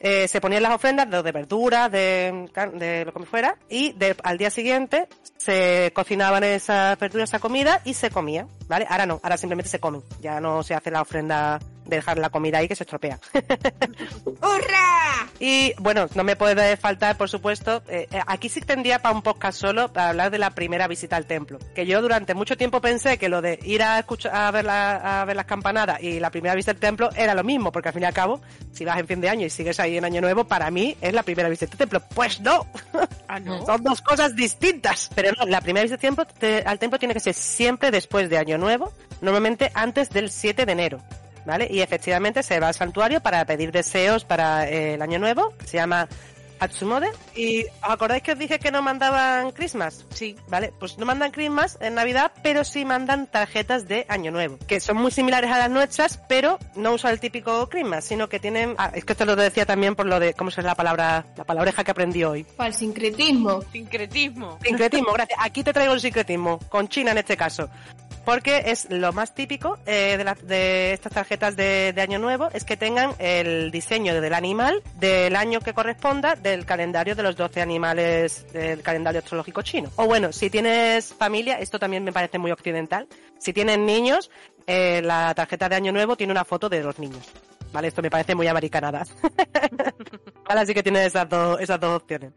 Eh, se ponían las ofrendas de, de verduras, de, de lo que fuera, y de- al día siguiente se cocinaban esas verduras, esa comida, y se comía, ¿vale? Ahora no, ahora simplemente se comen, ya no se hace la ofrenda de dejar la comida ahí que se estropea. ¡Hurra! Y bueno, no me puede faltar, por supuesto, eh, eh, aquí sí tendría para un podcast solo para hablar de la primera visita al templo. Que yo durante mucho tiempo pensé que lo de ir a escuchar a ver, la- a ver las campanadas y la primera visita al templo era lo mismo, porque al fin y al cabo, si vas en fin de año y sigues ahí en año nuevo, para mí es la primera visita al templo. Pues no, Ah, no. son dos cosas distintas. Pero no, la primera visita al templo, te- al templo tiene que ser siempre después de año nuevo, normalmente antes del 7 de enero. ¿Vale? Y efectivamente se va al santuario para pedir deseos para eh, el año nuevo, que se llama Atsumode. ¿Y os acordáis que os dije que no mandaban Christmas? Sí. ¿Vale? Pues no mandan Christmas en Navidad, pero sí mandan tarjetas de Año Nuevo, que son muy similares a las nuestras, pero no usan el típico Christmas, sino que tienen... Ah, es que esto lo decía también por lo de... ¿Cómo se es la palabra? La palabreja que aprendí hoy. Para el sincretismo. Sincretismo. Sincretismo, gracias. Aquí te traigo el sincretismo, con China en este caso. Porque es lo más típico eh, de, la- de estas tarjetas de, de Año Nuevo, es que tengan el diseño del animal del año que corresponda del calendario de los 12 animales del calendario astrológico chino. O bueno, si tienes familia, esto también me parece muy occidental, si tienes niños, eh, la tarjeta de Año Nuevo tiene una foto de los niños. Vale, esto me parece muy americanada. vale, así que tienes esas dos, esas dos opciones.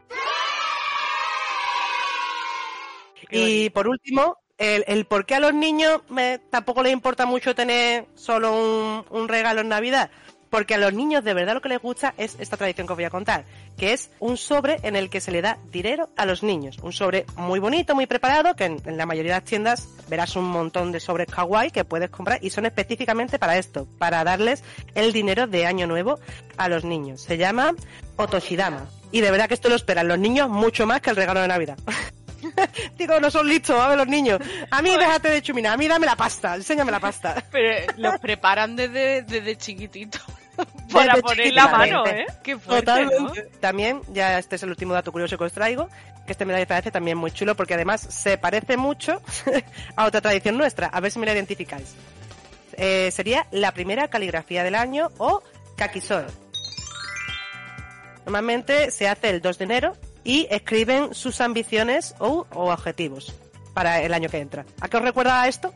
Y por último, el, el por qué a los niños me, tampoco les importa mucho tener solo un, un regalo en Navidad. Porque a los niños de verdad lo que les gusta es esta tradición que os voy a contar, que es un sobre en el que se le da dinero a los niños. Un sobre muy bonito, muy preparado, que en, en la mayoría de las tiendas verás un montón de sobres kawaii que puedes comprar y son específicamente para esto, para darles el dinero de año nuevo a los niños. Se llama Otoshidama. Y de verdad que esto lo esperan los niños mucho más que el regalo de Navidad. Digo, no son listos, a ver los niños. A mí déjate de chuminar, a mí dame la pasta, enséñame la pasta. Pero eh, los preparan desde, desde chiquitito. Para Desde poner la mano. ¿eh? Qué fuerte, ¿no? Totalmente. También, ya este es el último dato curioso que os traigo, que este me la parece también muy chulo porque además se parece mucho a otra tradición nuestra. A ver si me la identificáis. Eh, sería la primera caligrafía del año o kakisore. Normalmente se hace el 2 de enero y escriben sus ambiciones o, o objetivos para el año que entra. ¿A qué os recuerda esto?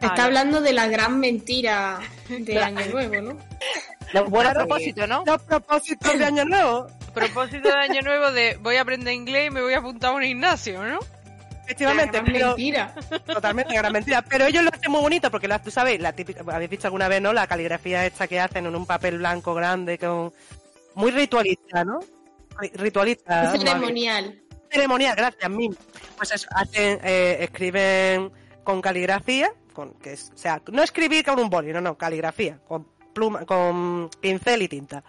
Está hablando de la gran mentira de Año Nuevo, ¿no? Los buenos Claro, propósitos, ¿no? Los propósitos de Año Nuevo. Propósito de año nuevo de voy a aprender inglés y me voy a apuntar a un gimnasio, ¿no? Efectivamente, La gran pero mentira. totalmente gran mentira. Pero ellos lo hacen muy bonito porque tú sabes, la típica, habéis visto alguna vez, ¿no? La caligrafía esta que hacen en un papel blanco grande con muy ritualista, ¿no? Ri- Ritualista. Ceremonial. Ceremonial, gracias, Mim. Pues eso, hacen, eh, escriben con caligrafía, con que es, o sea, no escribir con un boli, no, no, caligrafía, con pluma, con pincel y tinta.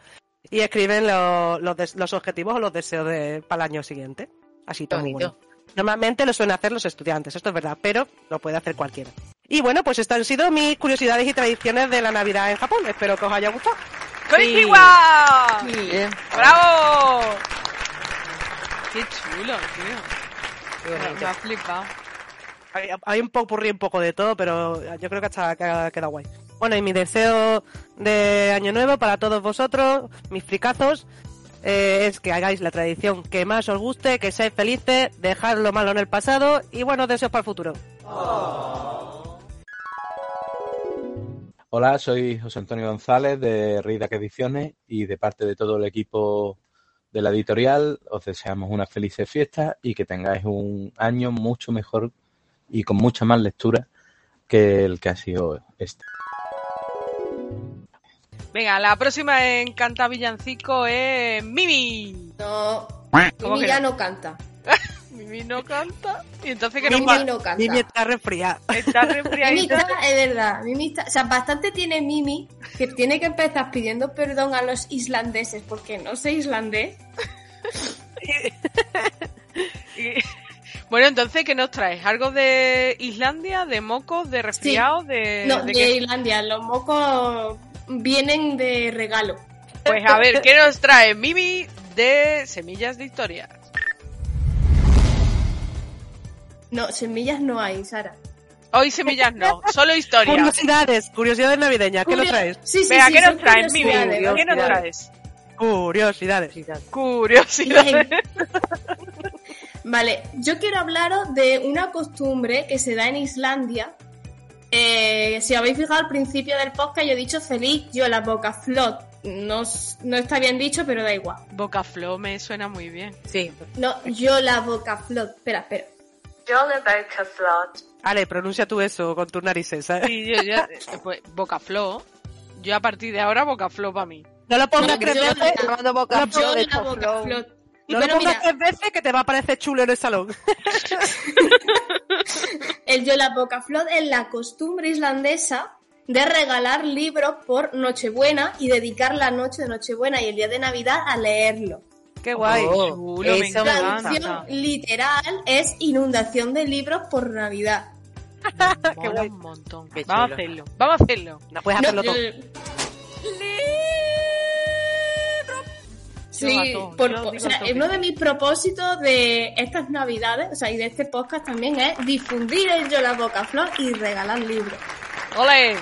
Y escriben lo- los, des- los objetivos o los deseos de, para el año siguiente. Así todo bonito. Normalmente lo suelen hacer los estudiantes, esto es verdad, pero lo puede hacer cualquiera. Y bueno, pues estas han sido mis curiosidades y tradiciones de la Navidad en Japón. Espero que os haya gustado. ¡Konnichiwa! Bien. ¡Bravo! ¡Qué chulo, tío! Me, me ha flipado. Hay, hay un poco un poco de todo, pero yo creo que hasta que ha quedado guay. Bueno, y mi deseo de Año Nuevo para todos vosotros, mis fricazos, eh, es que hagáis la tradición que más os guste, que seáis felices, dejad lo malo en el pasado y buenos deseos para el futuro. Hola, soy José Antonio González de Ridac Ediciones y de parte de todo el equipo de la editorial os deseamos unas felices fiestas y que tengáis un año mucho mejor y con mucha más lectura que el que ha sido este. Venga, la próxima en Canta Villancico es Mimi. No, ¿Cómo Mimi ya no? no canta. Mimi no canta. Y entonces que no Mimi no canta. Mimi está resfriada. Está Mimi está, es verdad, Mimi está, o sea, bastante tiene Mimi que tiene que empezar pidiendo perdón a los islandeses porque no sé islandés. Y- Bueno, entonces, ¿qué nos traes? ¿Algo de Islandia, de mocos, de resfriados, de, no, de? Islandia, los mocos vienen de regalo. Pues a ver, ¿qué nos trae Mimi de Semillas de Historia? No, semillas no hay, Sara. Hoy semillas no, solo historia. Curiosidades, curiosidades navideñas, ¿qué nos traes? Sí, sí, Venga, sí, ¿qué nos traes, ¿Qué nos curiosidades. traes? Curiosidades. Curiosidades. Vale, yo quiero hablaros de una costumbre que se da en Islandia. Eh, si habéis fijado al principio del podcast, yo he dicho feliz yo la boca flot. No, no está bien dicho, pero da igual. Bocaflo me suena muy bien. Sí. No, yo la boca flot. Espera, espera. Yo le boca flot. Ale, pronuncia tú eso con tus narices, ¿sabes? Sí, yo ya, eh, pues Bocaflo. Yo a partir de ahora Bocaflo para mí. No lo pongas No, tres yo veces. Yo de. No lo Pero pongas mira, tres veces que te va a parecer chulo en el salón. el yo la boca flot es la costumbre islandesa de regalar libros por Nochebuena y dedicar la noche de Nochebuena y el día de Navidad a leerlo. Qué guay. Oh, chulo, me La traducción literal es inundación de libros por Navidad. Mola un montón. Qué Vamos a hacerlo. Vamos a hacerlo. No puedes No, hacerlo todo. eh, Yo Sí, todo, por- o sea, todo. uno de mis propósitos de estas navidades, o sea, y de este podcast también es difundir el Yo la Boca Flor y regalar libros. ¡Ole!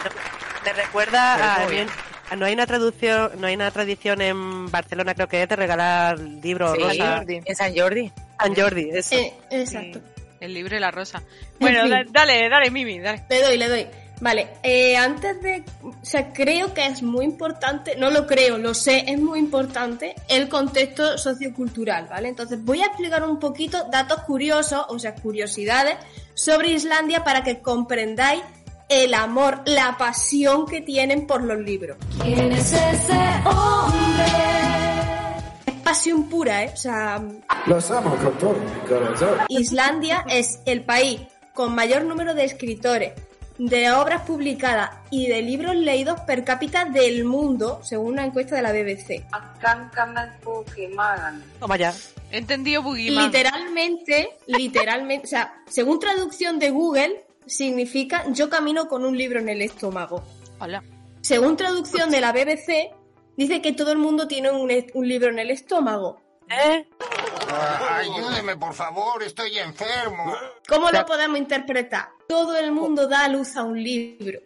Te recuerda a, bien. A- no hay una traducción, no hay una tradición en Barcelona creo que es de regalar libros Sí, rosa. en San Jordi. San Jordi, eso. Eh, exacto. El libro y la rosa. Bueno, fin. dale, dale, Mimi, dale. Le doy, le doy. Vale, eh, antes de... O sea, creo que es muy importante, no lo creo, lo sé, es muy importante el contexto sociocultural, ¿vale? Entonces voy a explicar un poquito datos curiosos, o sea, curiosidades sobre Islandia para que comprendáis el amor, la pasión que tienen por los libros. ¿Quién es ese hombre? Es pasión pura, ¿eh? O sea, Los amo con todo mi corazón. Islandia es el país con mayor número de escritores, de obras publicadas y de libros leídos per cápita del mundo, según una encuesta de la BBC. Toma ya. He entendido Boogeyman. Literalmente, literalmente, o sea, según traducción de Google, significa yo camino con un libro en el estómago. Hola. Según traducción de la BBC, dice que todo el mundo tiene un, un libro en el estómago. ¿Eh? ayúdeme, por favor, estoy enfermo. ¿Cómo lo podemos interpretar? Todo el mundo da a luz a un libro.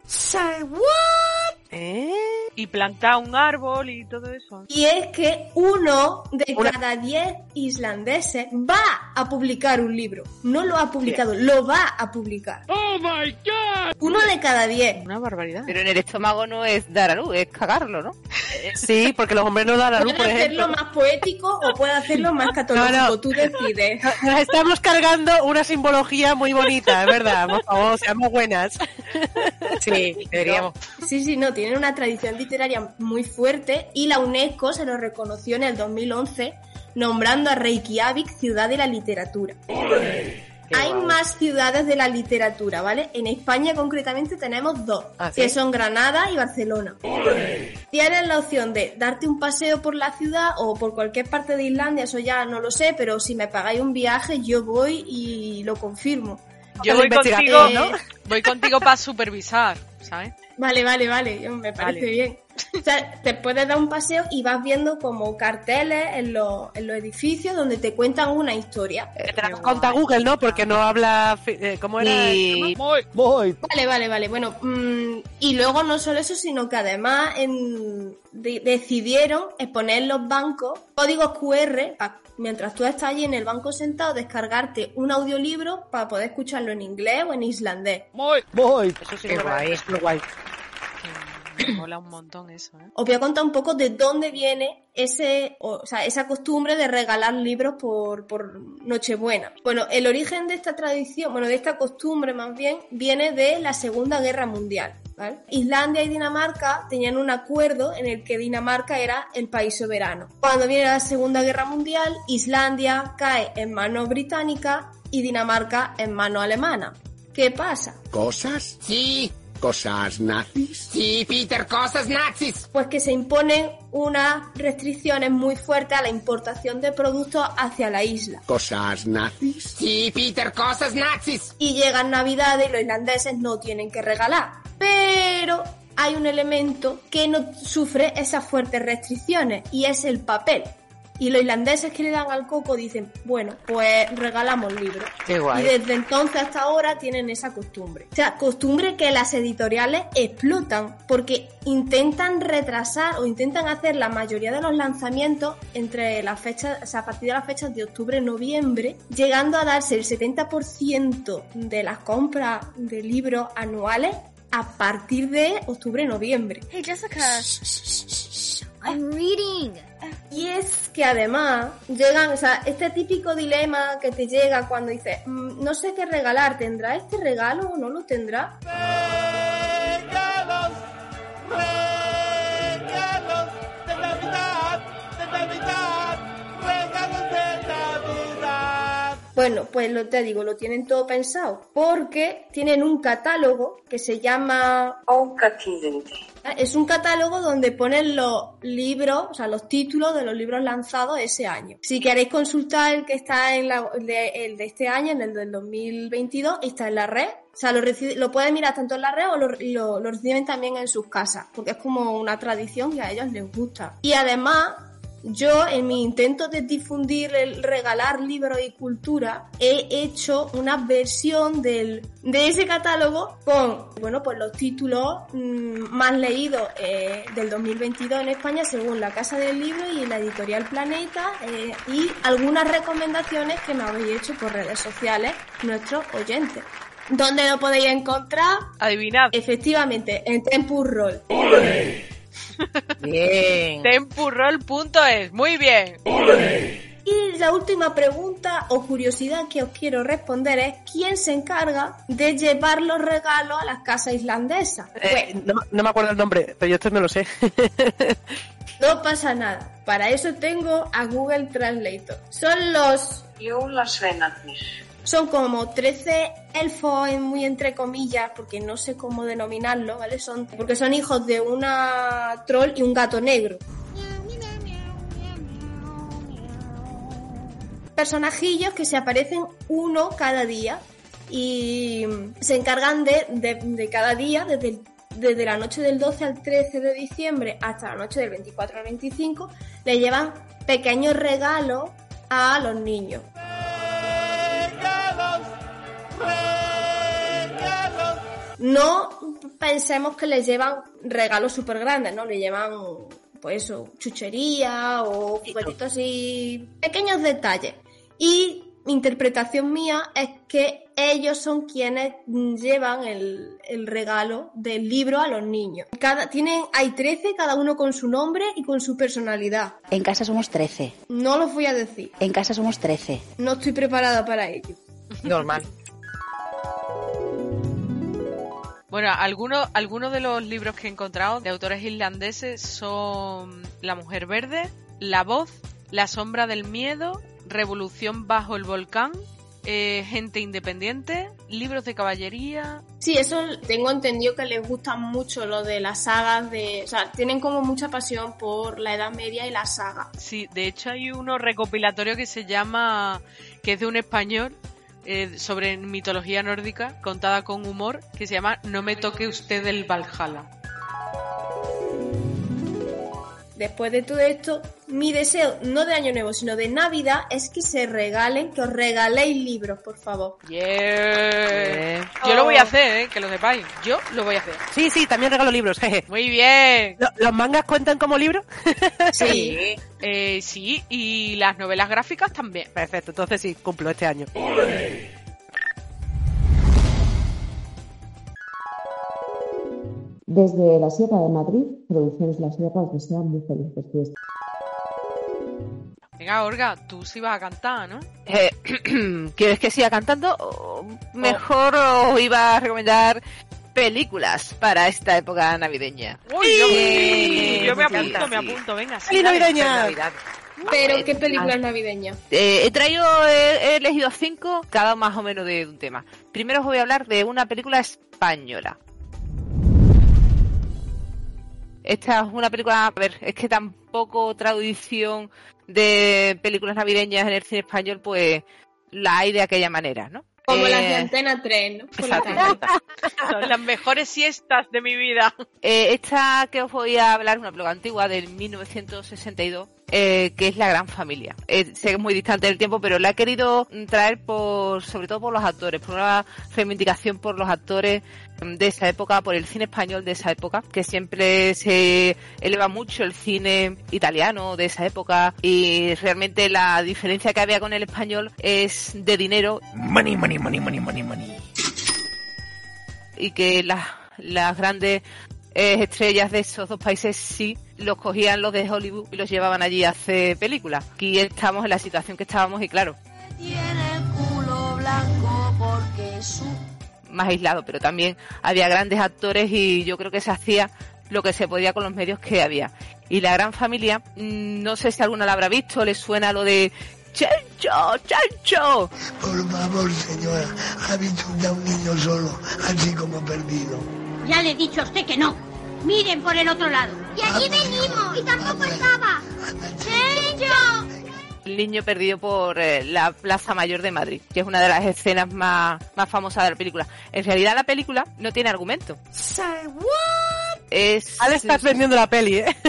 ¿Eh? Y plantar un árbol y todo eso. Y es que uno de cada diez islandeses va a publicar un libro. No lo ha publicado, lo va a publicar. ¡Oh, my God! Uno de cada diez. Una barbaridad. Pero en el estómago no es dar a luz, es cagarlo, ¿no? Sí, porque los hombres no dan a luz, Puede por hacerlo más poético o puede hacerlo más catológico. No, no. Tú decides. Nos estamos cargando una simbología muy bonita, es verdad. Por favor, seamos buenas. Sí, deberíamos. Sí, sí, no, tienen una tradición literaria muy fuerte y la UNESCO se lo reconoció en el 2011 nombrando a Reykjavik ciudad de la literatura. Hay más ciudades de la literatura, ¿vale? En España concretamente tenemos dos, ¿Ah, sí? que son Granada y Barcelona. Tienes la opción de darte un paseo por la ciudad o por cualquier parte de Islandia, eso ya no lo sé, pero si me pagáis un viaje yo voy y lo confirmo. Yo voy contigo, ¿no? Voy contigo para supervisar, ¿sabes? Vale, vale, vale, me parece Vale. bien. O sea, te puedes dar un paseo y vas viendo como carteles en los, en los edificios donde te cuentan una historia. Te la conta Google, ¿no? Porque no habla. eh, ¿Cómo era? Y Vale, vale, vale. Bueno, mm, y luego no solo eso, sino que además en- de- decidieron exponer en los bancos códigos QR pa- mientras tú estás allí en el banco sentado, descargarte un audiolibro para poder escucharlo en inglés o en islandés. Eso sí Qué guay. es muy guay. Me mola un montón eso, ¿eh? Os voy a contar un poco de dónde viene ese, o, o sea, esa costumbre de regalar libros por, por Nochebuena. Bueno, el origen de esta tradición, bueno, de esta costumbre más bien, viene de la Segunda Guerra Mundial. ¿vale? Islandia y Dinamarca tenían un acuerdo en el que Dinamarca era el país soberano. Cuando viene la Segunda Guerra Mundial, Islandia cae en mano británica y Dinamarca en mano alemana. ¿Qué pasa? ¿Cosas? Sí. ¿Cosas nazis? Sí, Peter, cosas nazis. pues que se imponen unas restricciones muy fuertes a la importación de productos hacia la isla. ¿Cosas nazis? Sí, Peter, cosas nazis. Y llegan Navidades y los irlandeses no tienen que regalar. Pero hay un elemento que no sufre esas fuertes restricciones y es el papel. Y los irlandeses que le dan al coco dicen, bueno, pues regalamos libros. Qué guay. Y desde entonces hasta ahora tienen esa costumbre. O sea, costumbre que las editoriales explotan porque intentan retrasar o intentan hacer la mayoría de los lanzamientos entre las fechas, o sea, a partir de las fechas de octubre-noviembre, llegando a darse el 70% de las compras de libros anuales a partir de octubre-noviembre. Hey, Jessica. I'm reading. Y es que además llegan, o sea, este típico dilema que te llega cuando dices, "Mm, no sé qué regalar, ¿tendrá este regalo o no lo tendrá? Regalos, regalos de Navidad, de Navidad, regalos de Navidad. Bueno, pues lo te digo, lo tienen todo pensado, porque tienen un catálogo que se llama es un catálogo donde ponen los libros, o sea, los títulos de los libros lanzados ese año. Si queréis consultar el que está en la, el de, este año, en el del 2022, está en la red. O sea, lo, lo pueden mirar tanto en la red o lo- lo reciben también en sus casas, porque es como una tradición que a ellos les gusta. Y además, yo, en mi intento de difundir el regalar libros y cultura, he hecho una versión del, de ese catálogo con, bueno, pues los títulos mm, más leídos eh, del 2022 en España según la Casa del Libro y la editorial Planeta eh, y algunas recomendaciones que me habéis hecho por redes sociales nuestros oyentes. ¿Dónde lo podéis encontrar? Adivinad. Efectivamente, en Tempus Roll. Bien. Tempurroll.es. Muy bien. Y la última pregunta o curiosidad que os quiero responder es ¿quién se encarga de llevar los regalos a las casas islandesas? Eh, no, no me acuerdo el nombre, pero yo esto me lo sé. No pasa nada. Para eso tengo a Google Translator. Son los... Son como 13 elfos, muy entre comillas, porque no sé cómo denominarlo, ¿vale? Son, porque son hijos de una troll y un gato negro. Personajillos que se aparecen uno cada día y se encargan de, cada día, desde, desde la noche del 12 al 13 de diciembre hasta la noche del 24 al 25, le llevan pequeños regalos a los niños. No pensemos que les llevan regalos súper grandes, ¿no? Le llevan, pues eso, chuchería o juguetitos así, pequeños detalles. Y mi interpretación mía es que ellos son quienes llevan el, el regalo del libro a los niños. Cada, tienen, hay 13, cada uno con su nombre y con su personalidad. En casa somos 13. No los voy a decir. En casa somos 13. No estoy preparada para ello. Normal. Bueno, algunos, algunos de los libros que he encontrado de autores irlandeses son La Mujer Verde, La Voz, La Sombra del Miedo, Revolución bajo el Volcán, eh, Gente Independiente, Libros de Caballería. Sí, eso tengo entendido que les gusta mucho lo de las sagas de... O sea, tienen como mucha pasión por la Edad Media y la saga. Sí, de hecho hay uno recopilatorio que se llama, que es de un español, eh, sobre mitología nórdica, contada con humor, que se llama No me toque usted el Valhalla. Después de todo esto, mi deseo, no de Año Nuevo, sino de Navidad, es que se regalen, que os regaléis libros, por favor. Yeah. Yo lo voy a hacer, eh, que lo sepáis. Yo lo voy a hacer. Sí, sí, también regalo libros. jeje. Muy bien. ¿Lo- ¿Los mangas cuentan como libros? Sí. Eh, sí, y las novelas gráficas también. Perfecto, entonces sí, cumplo este año. Desde la Sierra de Madrid, Producciones La Sierra os desea muy felices fiestas. Venga, Olga, tú sí vas a cantar, ¿no? Eh, ¿Quieres que siga cantando? O mejor os iba a recomendar películas para esta época navideña. Uy, yo, Sí, yo me sí, apunto, me apunto, venga. sí, ¡Feliz dale. navideña! Pero, ¿qué película es navideña? Eh, he traído, he, he elegido cinco, cada más o menos de un tema. Primero os voy a hablar de una película española. Esta es una película, a ver, es que tampoco tradición de películas navideñas en el cine español, pues la hay de aquella manera, ¿no? Como las de Eh, Antena 3, ¿no? La. Son las mejores siestas de mi vida. Eh, esta que os voy a hablar es una película antigua del 1962, eh, que es La Gran Familia. Eh, sé que es muy distante del tiempo, pero la he querido traer por, sobre todo por los actores, por una reivindicación por los actores mm, de esa época, por el cine español de esa época, que siempre se eleva mucho el cine italiano de esa época y realmente la diferencia que había con el español es de dinero Money, money, money, money, money, money. y que las, las grandes eh, estrellas de esos dos países sí los cogían los de Hollywood y los llevaban allí a hacer películas. Aquí estamos en la situación que estábamos y claro, Tiene culo blanco porque su más aislado, pero también había grandes actores y yo creo que se hacía lo que se podía con los medios que había. Y la gran familia, mm, no sé si alguna la habrá visto, le suena lo de ¡Chencho! ¡Chencho! Por favor, señora, ha visto usted a un niño solo, así como perdido. Ya le he dicho a usted que no. Miren por el otro lado. Y allí venimos. Y tampoco estaba. ¡Chencho! El niño perdido por eh, la Plaza Mayor de Madrid, que es una de las escenas más, más famosas de la película. En realidad la película no tiene argumento. Es... Ahora estás vendiendo la peli, ¿eh?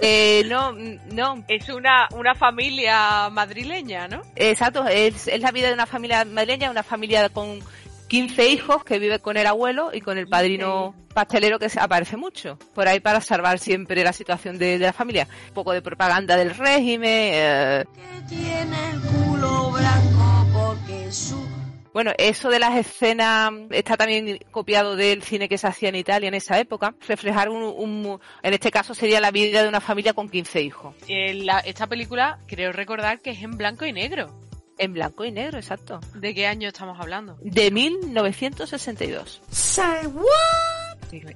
Eh, no, no. Es una, una familia madrileña, ¿no? Exacto, es, es la vida de una familia madrileña, una familia con 15 hijos que vive con el abuelo y con el padrino pastelero que se aparece mucho por ahí para salvar siempre la situación de, de la familia. Un poco de propaganda del régimen. eh, Tiene el culo blanco porque su... Bueno, eso de las escenas está también copiado del cine que se hacía en Italia en esa época. Reflejar un, un- en este caso sería la vida de una familia con 15 hijos. Eh, la- esta película, creo recordar que es en blanco y negro. En blanco y negro, exacto. ¿De qué año estamos hablando? De 1962.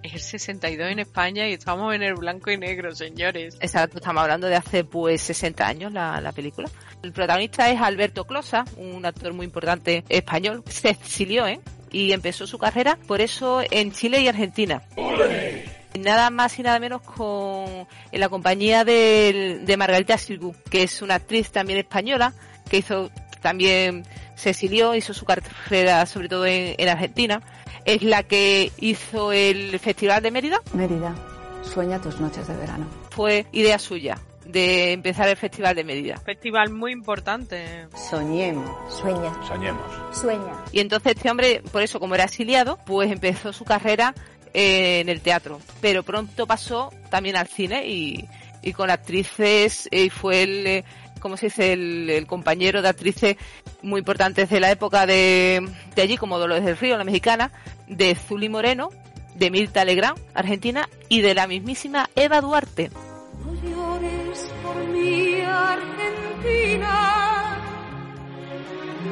Es el 62 en España y estamos en el blanco y negro, señores. Exacto, estamos hablando de hace pues 60 años la, la película. El protagonista es Alberto Closa, un actor muy importante español. Se exilió, ¿eh? Y empezó su carrera, por eso, en Chile y Argentina. Nada más y nada menos con en la compañía del- de Margarita Sirgu, que es una actriz también española, que hizo también se exilió, hizo su carrera sobre todo en, en Argentina. Es la que hizo el Festival de Mérida, Mérida, sueña tus noches de verano. fue idea suya de empezar el Festival de Mérida. Festival muy importante. Soñemos. Sueña. Soñemos. Sueña. Y entonces este hombre, por eso como era exiliado, pues empezó su carrera eh, en el teatro. Pero pronto pasó también al cine y, y con actrices, eh, y fue el, ¿cómo se dice? El, compañero de actrices muy importantes de la época de, de allí, como Dolores del Río, la mexicana, de Zuli Moreno, de Mirta Legrand, argentina, y de la mismísima Eva Duarte. No llores por mi Argentina.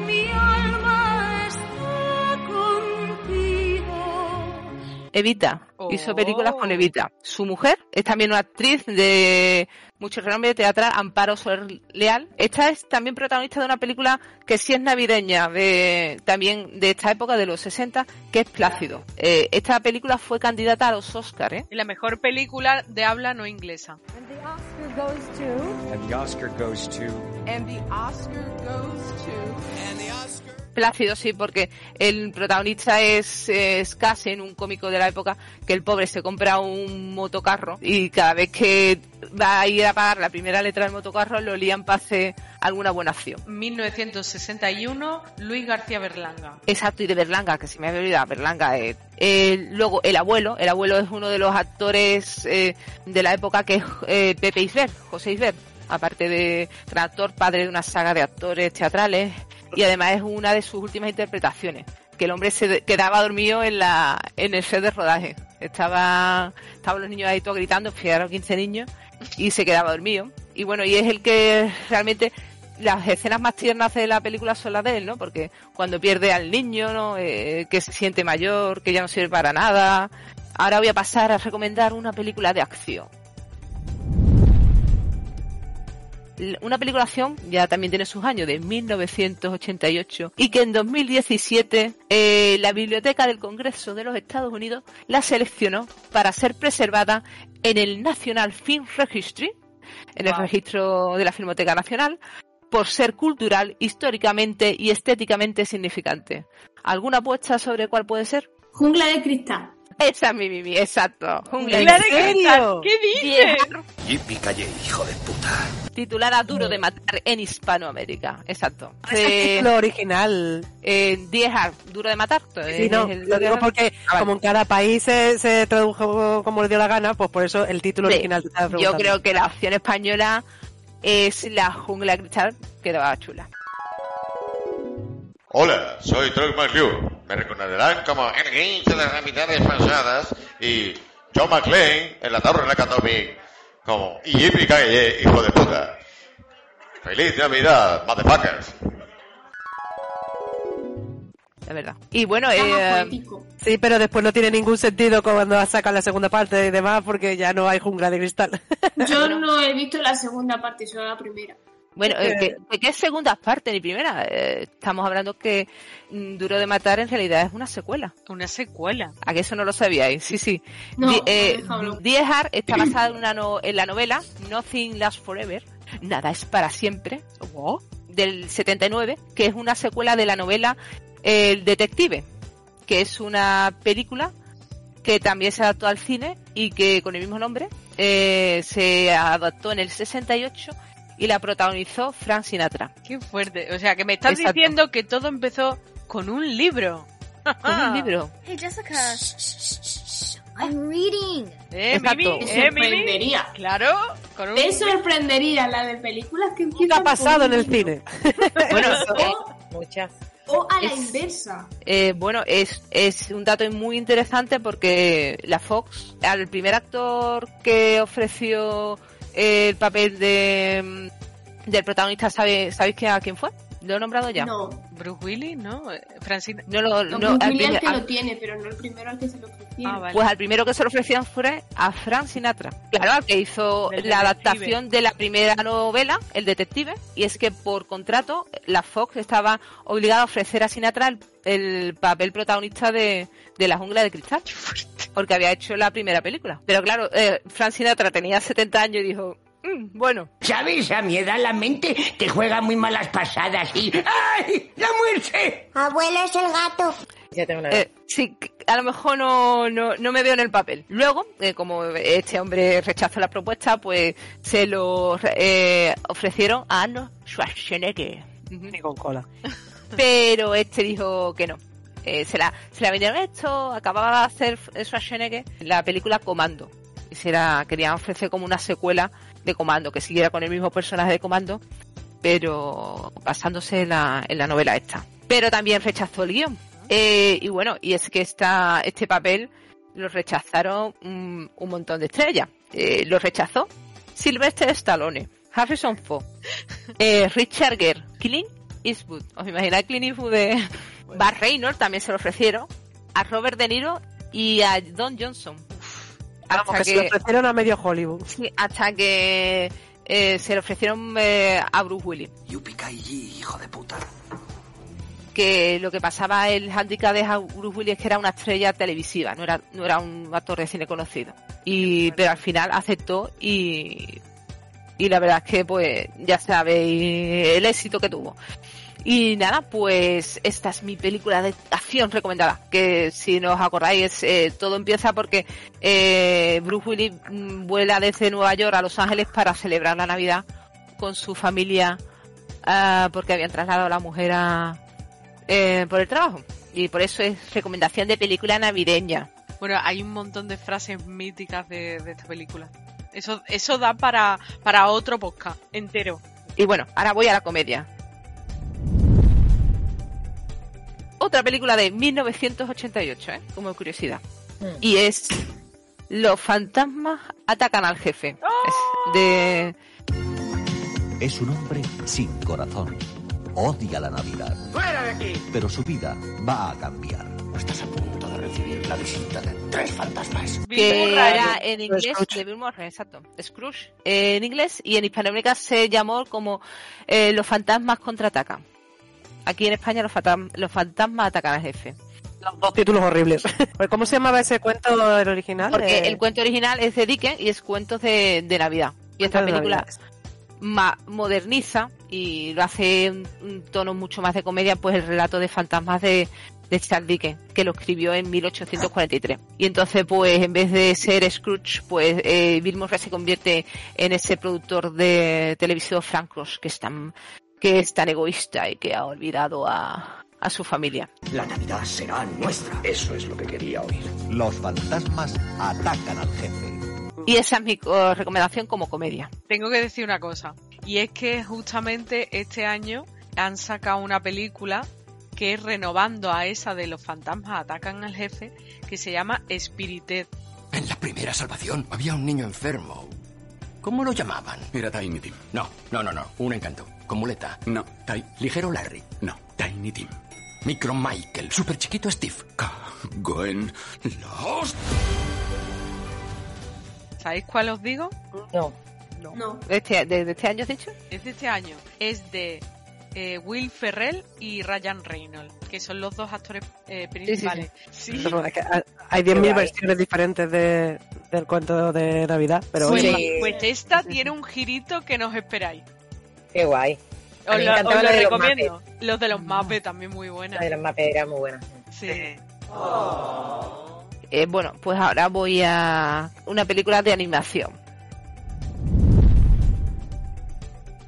Mi alma Evita. Hizo películas con Evita. Su mujer es también una actriz de mucho renombre teatral, Amparo Soler Leal. Esta es también protagonista de una película que sí es navideña, de, también de esta época de los 60, que es Plácido. Eh, esta película fue candidata a los Oscars, ¿eh? Y la mejor película de habla no inglesa. And the Oscar goes to. And the Oscar goes to. And the Oscar goes to. And the Oscar. Plácido, sí, porque el protagonista es, es Casen, un cómico de la época, que el pobre se compra un motocarro y cada vez que va a ir a pagar la primera letra del motocarro lo lían para hacer alguna buena acción. 1961, Luis García Berlanga. Exacto, y de Berlanga, que se me había olvidado, Berlanga. eh. Eh, luego, el abuelo, el abuelo es uno de los actores eh, de la época que es eh, Pepe Isbert, José Isbert, aparte de gran actor, padre de una saga de actores teatrales, y además es una de sus últimas interpretaciones, que el hombre se quedaba dormido en la en el set de rodaje. Estaba estaban los niños ahí todos gritando, fijaros 15 niños, y se quedaba dormido. Y bueno, y es el que realmente las escenas más tiernas de la película son las de él, ¿no? Porque cuando pierde al niño, ¿no? Eh, que se siente mayor, que ya no sirve para nada. Ahora voy a pasar a recomendar una película de acción. Una película acción ya también tiene sus años, de 1988, y que en 2017 eh, la Biblioteca del Congreso de los Estados Unidos la seleccionó para ser preservada en el National Film Registry, en el Wow. registro de la Filmoteca Nacional, por ser cultural, históricamente y estéticamente significante. ¿Alguna apuesta sobre cuál puede ser? Jungla de cristal. Esa es mi Mimi, exacto. Jungla ¿En serio? Cristal. ¿Qué dices? Yippee calle, hijo de puta. titulada Duro de Matar en Hispanoamérica. Exacto. Es el Eh, título original. eh, Die Hard, Duro de Matar. Sí, es no, el- lo digo porque Ah, como en cada país se, se tradujo como le dio la gana, pues por eso el título Sí, original te Yo creo que la opción española es La Jungla Cristal, quedaba chula. Hola, soy Troy McClure. Me reconocerán como el Grinch de las Navidades pasadas y John McClane en la Torre Nakatomi como Yippee Kaye, hijo de puta. ¡Feliz Navidad, motherfuckers! Es verdad. Y bueno, eh. Sí, pero después no tiene ningún sentido cuando sacan la segunda parte y demás porque ya no hay jungla de cristal. Yo no he visto la segunda parte, solo la primera. Bueno, eh, que- que es segundas partes ni primera. Eh, estamos hablando que mm, Duro de Matar en realidad es una secuela. Una secuela. ¿A que eso no lo sabíais? Sí, sí. No, Die, eh, está basada en, una no- en la novela Nothing Lasts Forever. Nada es para siempre. Del 79, que es una secuela de la novela El Detective, que es una película que también se adaptó al cine y que con el mismo nombre eh, se adaptó en el 68 y la protagonizó Frank Sinatra. Qué fuerte. O sea, que me estás Exacto. diciendo que todo empezó con un libro. Con un libro. Hey, Jessica. I'm reading. Eh, Exacto. Mimi, Me eh, Mimi. sorprendería. Claro, con un Te sorprendería la de películas que empiezan ha pasado en el cine? Bueno, O, Muchas. o a la Es- inversa. Eh, bueno, es, es un dato muy interesante porque la Fox, al primer actor que ofreció el papel de del protagonista, ¿sabe, ¿sabéis que, a quién fue? ¿Lo he nombrado ya? No. Bruce Willis, ¿no? Francina. No, lo- No, no, Bruce al Willis es el primer- que al- lo tiene, pero no el primero al que se lo ofrecieron. Ah, vale. Pues al primero que se lo ofrecieron fue a Frank Sinatra. Claro, al que hizo la detective. adaptación de la primera novela, El Detective, y es que por contrato la Fox estaba obligada a ofrecer a Sinatra el, el papel protagonista de, de La Jungla de Cristal, porque había hecho la primera película. Pero claro, eh, Frank Sinatra tenía 70 años y dijo, "Mm, bueno, ¿Sabes? A mi edad la mente te juega muy malas pasadas y... ¡Ay! ¡La muerte! Abuelo es el gato. Ya tengo una Eh, sí, a lo mejor no, no, no me veo en el papel. Luego, eh, como este hombre rechazó la propuesta, pues se lo eh, ofrecieron a Arnold Schwarzenegger. Ni con cola. Pero este dijo que no. Eh, se, la, se la vendieron esto, acababa de hacer Schwarzenegger la película Comando. Y se la querían ofrecer como una secuela de Comando, que siguiera con el mismo personaje de Comando, pero basándose en la, en la novela esta. Pero también rechazó el guion. Eh, y bueno, y es que esta, este papel lo rechazaron mm, un montón de estrellas. Eh, lo rechazó Sylvester Stallone, Harrison Ford, eh, Richard Gere, Clint Eastwood. ¿Os imagináis Clint Eastwood de Bar Reynolds? También se lo ofrecieron. A Robert De Niro y a Don Johnson. Vamos, que se lo ofrecieron a medio Hollywood. Sí, hasta que eh, se le ofrecieron eh, a Bruce Willis. Yupikai, hijo de puta. Que lo que pasaba, el handicap de Bruce Willis es que era una estrella televisiva, no era, no era un actor de cine conocido. Y, pero al final aceptó y, y la verdad es que pues ya sabéis el éxito que tuvo. Y nada, pues esta es mi película de acción recomendada. Que si no os acordáis, eh, todo empieza porque eh, Bruce Willis mm, vuela desde Nueva York a Los Ángeles para celebrar la Navidad con su familia ah, porque habían trasladado a la mujer eh, por el trabajo. Y por eso es recomendación de película navideña. Bueno, hay un montón de frases míticas de esta película. Eso, eso da para, para otro podcast entero. Y bueno, ahora voy a la comedia. Otra película de 1988, ¿eh? como curiosidad. Y es Los fantasmas atacan al jefe. Es de... Es un hombre sin corazón. Odia la Navidad. ¡Fuera de aquí! Pero su vida va a cambiar. Estás a punto recibir la visita de tres fantasmas. que era en inglés de Bill Murray, exacto, Scrooge eh, en inglés y en Hispanoamérica se llamó como eh, Los fantasmas contraatacan. Aquí en España los, fantam- los fantasmas atacan al jefe. Los dos títulos horribles. Pues, ¿Cómo se llamaba ese cuento el original? Porque Eh, el cuento original es de Dickens y es cuentos de, de Navidad. Y esta película ma- moderniza y lo hace en un tono mucho más de comedia, pues el relato de fantasmas de, de Charles Dickens, que lo escribió en 1843. Y entonces, pues en vez de ser Scrooge, pues eh, Bill Murray se convierte en ese productor de televisión Frank Cross, que es tan, que es tan egoísta y que ha olvidado a, a su familia. La Navidad será nuestra. Eso es lo que quería oír. Los fantasmas atacan al jefe. Y esa es mi eh, recomendación como comedia. Tengo que decir una cosa. Y es que justamente este año han sacado una película que es renovando a esa de los fantasmas atacan al jefe, que se llama Spirited. En la primera salvación había un niño enfermo. ¿Cómo lo llamaban? Era Tiny Tim. No, no, no, no. Un encanto. Con muleta. No, Ty. Ligero Larry. No, Tiny Tim. Micro Michael. Super chiquito Steve. Gwen. Los. ¿Sabéis cuál os digo? No. No. No. Este, ¿De, de este año has dicho? Es de este año. Es de eh, Will Ferrell y Ryan Reynolds, que son los dos actores eh, principales. Sí, es que hay- Hay 10.000 versiones diferentes de, del cuento de Navidad, pero Pues, pues esta tiene un girito que no os esperáis. Qué guay. Os lo, encantaba os lo la de los recomiendo. Los de los Muppets también muy buenas. La de los Muppets era muy buena. Sí. Eh, bueno, pues ahora voy a una película de animación.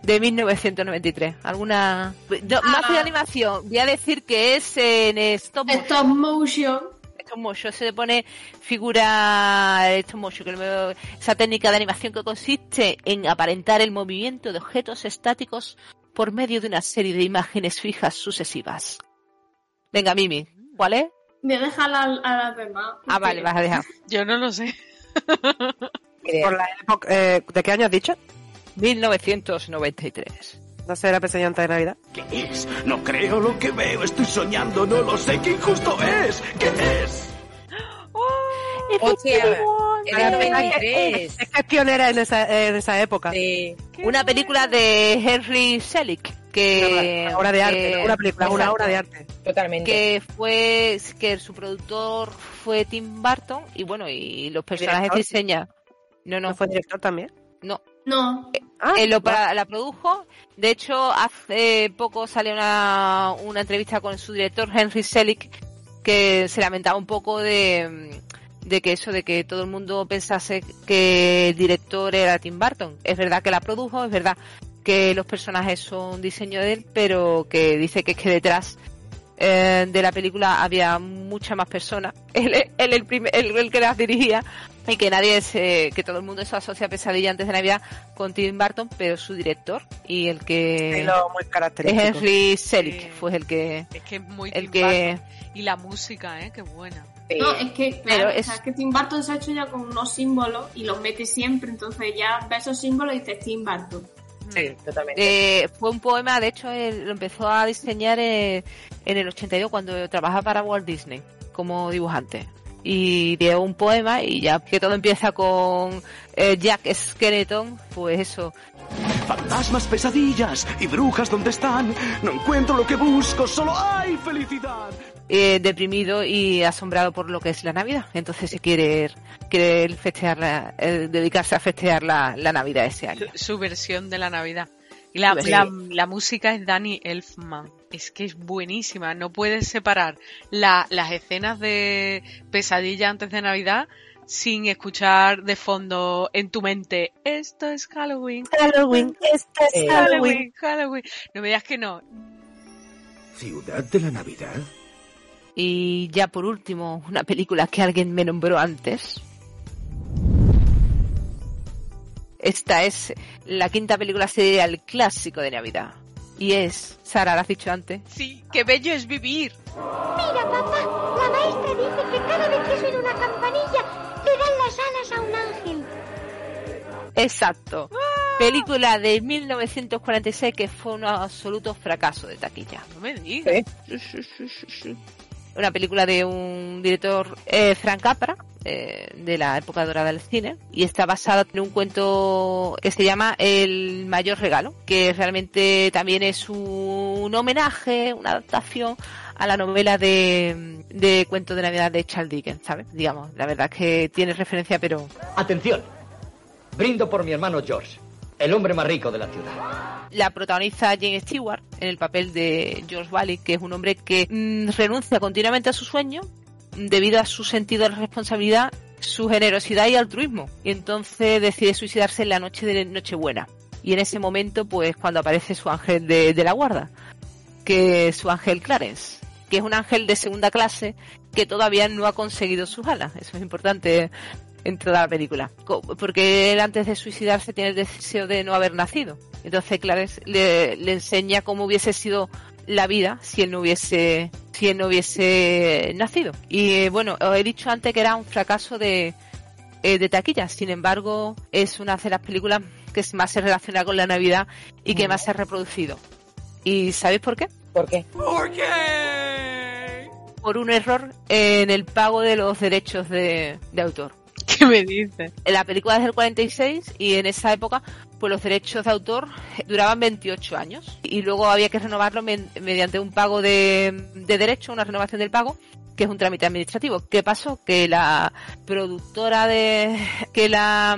De 1993. ¿Alguna...? No, más que de animación. Voy a decir que es en stop motion. Stop motion. Stop motion. Se le pone figura stop motion. Que esa técnica de animación que consiste en aparentar el movimiento de objetos estáticos por medio de una serie de imágenes fijas sucesivas. Venga, Mimi. ¿Cuál es? Voy a dejar a, a las demás. Ah, vale, vas a dejar. Yo no lo sé. por la época, eh, ¿de qué año has dicho? 1993. ¿No será Peseñante de Navidad? ¿Qué es? No creo lo que veo. Estoy soñando. No lo sé. ¿Qué injusto es? ¿Qué es? Hostia, Era era el 93. Es que es pionera en esa, en esa época. Sí. Una película de Henry Selick que Una obra de arte, que- una película, una obra de arte. Totalmente. que fue que su productor fue Tim Burton y bueno y los personajes diseña no no ¿No fue director también? no No. Ah, Él lo para- la produjo de hecho hace poco salió una, una entrevista con su director Henry Selick que se lamentaba un poco de de que eso de que todo el mundo pensase que el director era Tim Burton es verdad que la produjo es verdad que los personajes son diseño de él pero que dice que es que detrás eh, de la película había muchas más personas. Él, él el, primer- él- el que las dirigía y que nadie se, que todo el mundo se asocia a Pesadilla antes de Navidad con Tim Burton, pero su director y el que Estilo muy es característico. Henry Selick Sí. fue el que Es que es muy el Tim que Burton. Y la música, ¿eh? Qué buena. No, es que, Pero claro, es- o sea, es que Tim Burton se ha hecho ya con unos símbolos y los mete siempre, entonces ya ves esos símbolos y dices Tim Burton. Sí, totalmente. Eh, fue un poema, de hecho, él lo empezó a diseñar eh, en el 82 cuando trabajaba para Walt Disney como dibujante. Y dio un poema y ya que todo empieza con eh, Jack Skeleton, pues eso. Fantasmas, pesadillas y brujas, ¿dónde están? No encuentro lo que busco. Solo hay felicidad. eh, deprimido y asombrado por lo que es la Navidad. Entonces se quiere, quiere él festejar la- eh, dedicarse a festejar la, la Navidad ese año. Su, su versión de la Navidad. Y la, Sí. la, la música es Danny Elfman. Es que es buenísima. No puedes separar la- las escenas de pesadilla antes de Navidad sin escuchar de fondo en tu mente esto es Halloween. Halloween, este es Eh, Halloween. Halloween, Halloween. No me digas que no. ¿Ciudad de la Navidad? Y ya por último, una película que alguien me nombró antes. Esta es la quinta película serial clásico de Navidad. Y es, Sara, ¿la has dicho antes? Sí, qué bello es vivir. Mira, papá, la maestra dice que cada vez que suena una campanilla le dan las alas a un ángel. Exacto. Película de 1946 que fue un absoluto fracaso de taquilla. No me digas. Una película de un director, eh, Frank Capra, eh, de la época dorada del cine, y está basada en un cuento que se llama El mayor regalo, que realmente también es un homenaje, una adaptación a la novela de, de cuento de Navidad de Charles Dickens, ¿sabes? Digamos, la verdad es que tiene referencia, pero Atención. Brindo por mi hermano George, el hombre más rico de la ciudad. La protagoniza Jane Stewart en el papel de George Bailey, que es un hombre que mm, renuncia continuamente a su sueño mm, debido a su sentido de responsabilidad, su generosidad y altruismo. Y entonces decide suicidarse en la noche de Nochebuena. Y en ese momento, pues cuando aparece su ángel de, de la guarda, que es su ángel Clarence, que es un ángel de segunda clase que todavía no ha conseguido sus alas. Eso es importante en toda la película. Co- Porque él antes de suicidarse tiene el deseo de no haber nacido. Entonces Clarence le, le enseña cómo hubiese sido la vida si él no hubiese si él no hubiese nacido. Y eh, bueno, os he dicho antes que era un fracaso de, eh, de taquilla. Sin embargo, es una de las películas que más se relaciona con la Navidad y que más se ha reproducido. ¿Y sabéis por qué? ¿Por qué? ¿Por qué? Por un error en el pago de los derechos de, de autor. ¿Qué me dices? La película es del 46 y en esa época pues los derechos de autor duraban 28 años y luego había que renovarlo mediante un pago de, de derecho, una renovación del pago que es un trámite administrativo. ¿Qué pasó? Que la productora de que la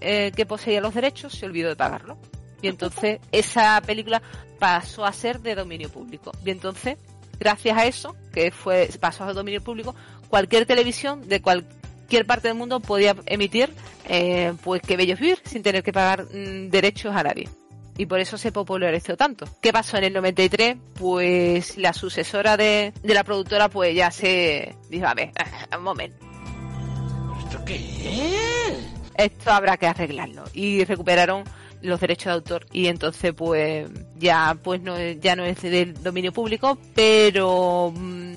eh, que poseía los derechos se olvidó de pagarlo. Y entonces esa película pasó a ser de dominio público. Y entonces, gracias a eso, que fue pasó a dominio público, cualquier televisión de cualquier parte del mundo podía emitir eh, pues que bellos vivir sin tener que pagar mm, derechos a nadie. Y por eso se popularizó tanto. ¿Qué pasó en el 93? Pues la sucesora de, de la productora pues ya se dijo, a ver, un momento. ¿Esto qué es? Esto habrá que arreglarlo. Y recuperaron los derechos de autor y entonces pues ya pues no ya no es del dominio público pero mm,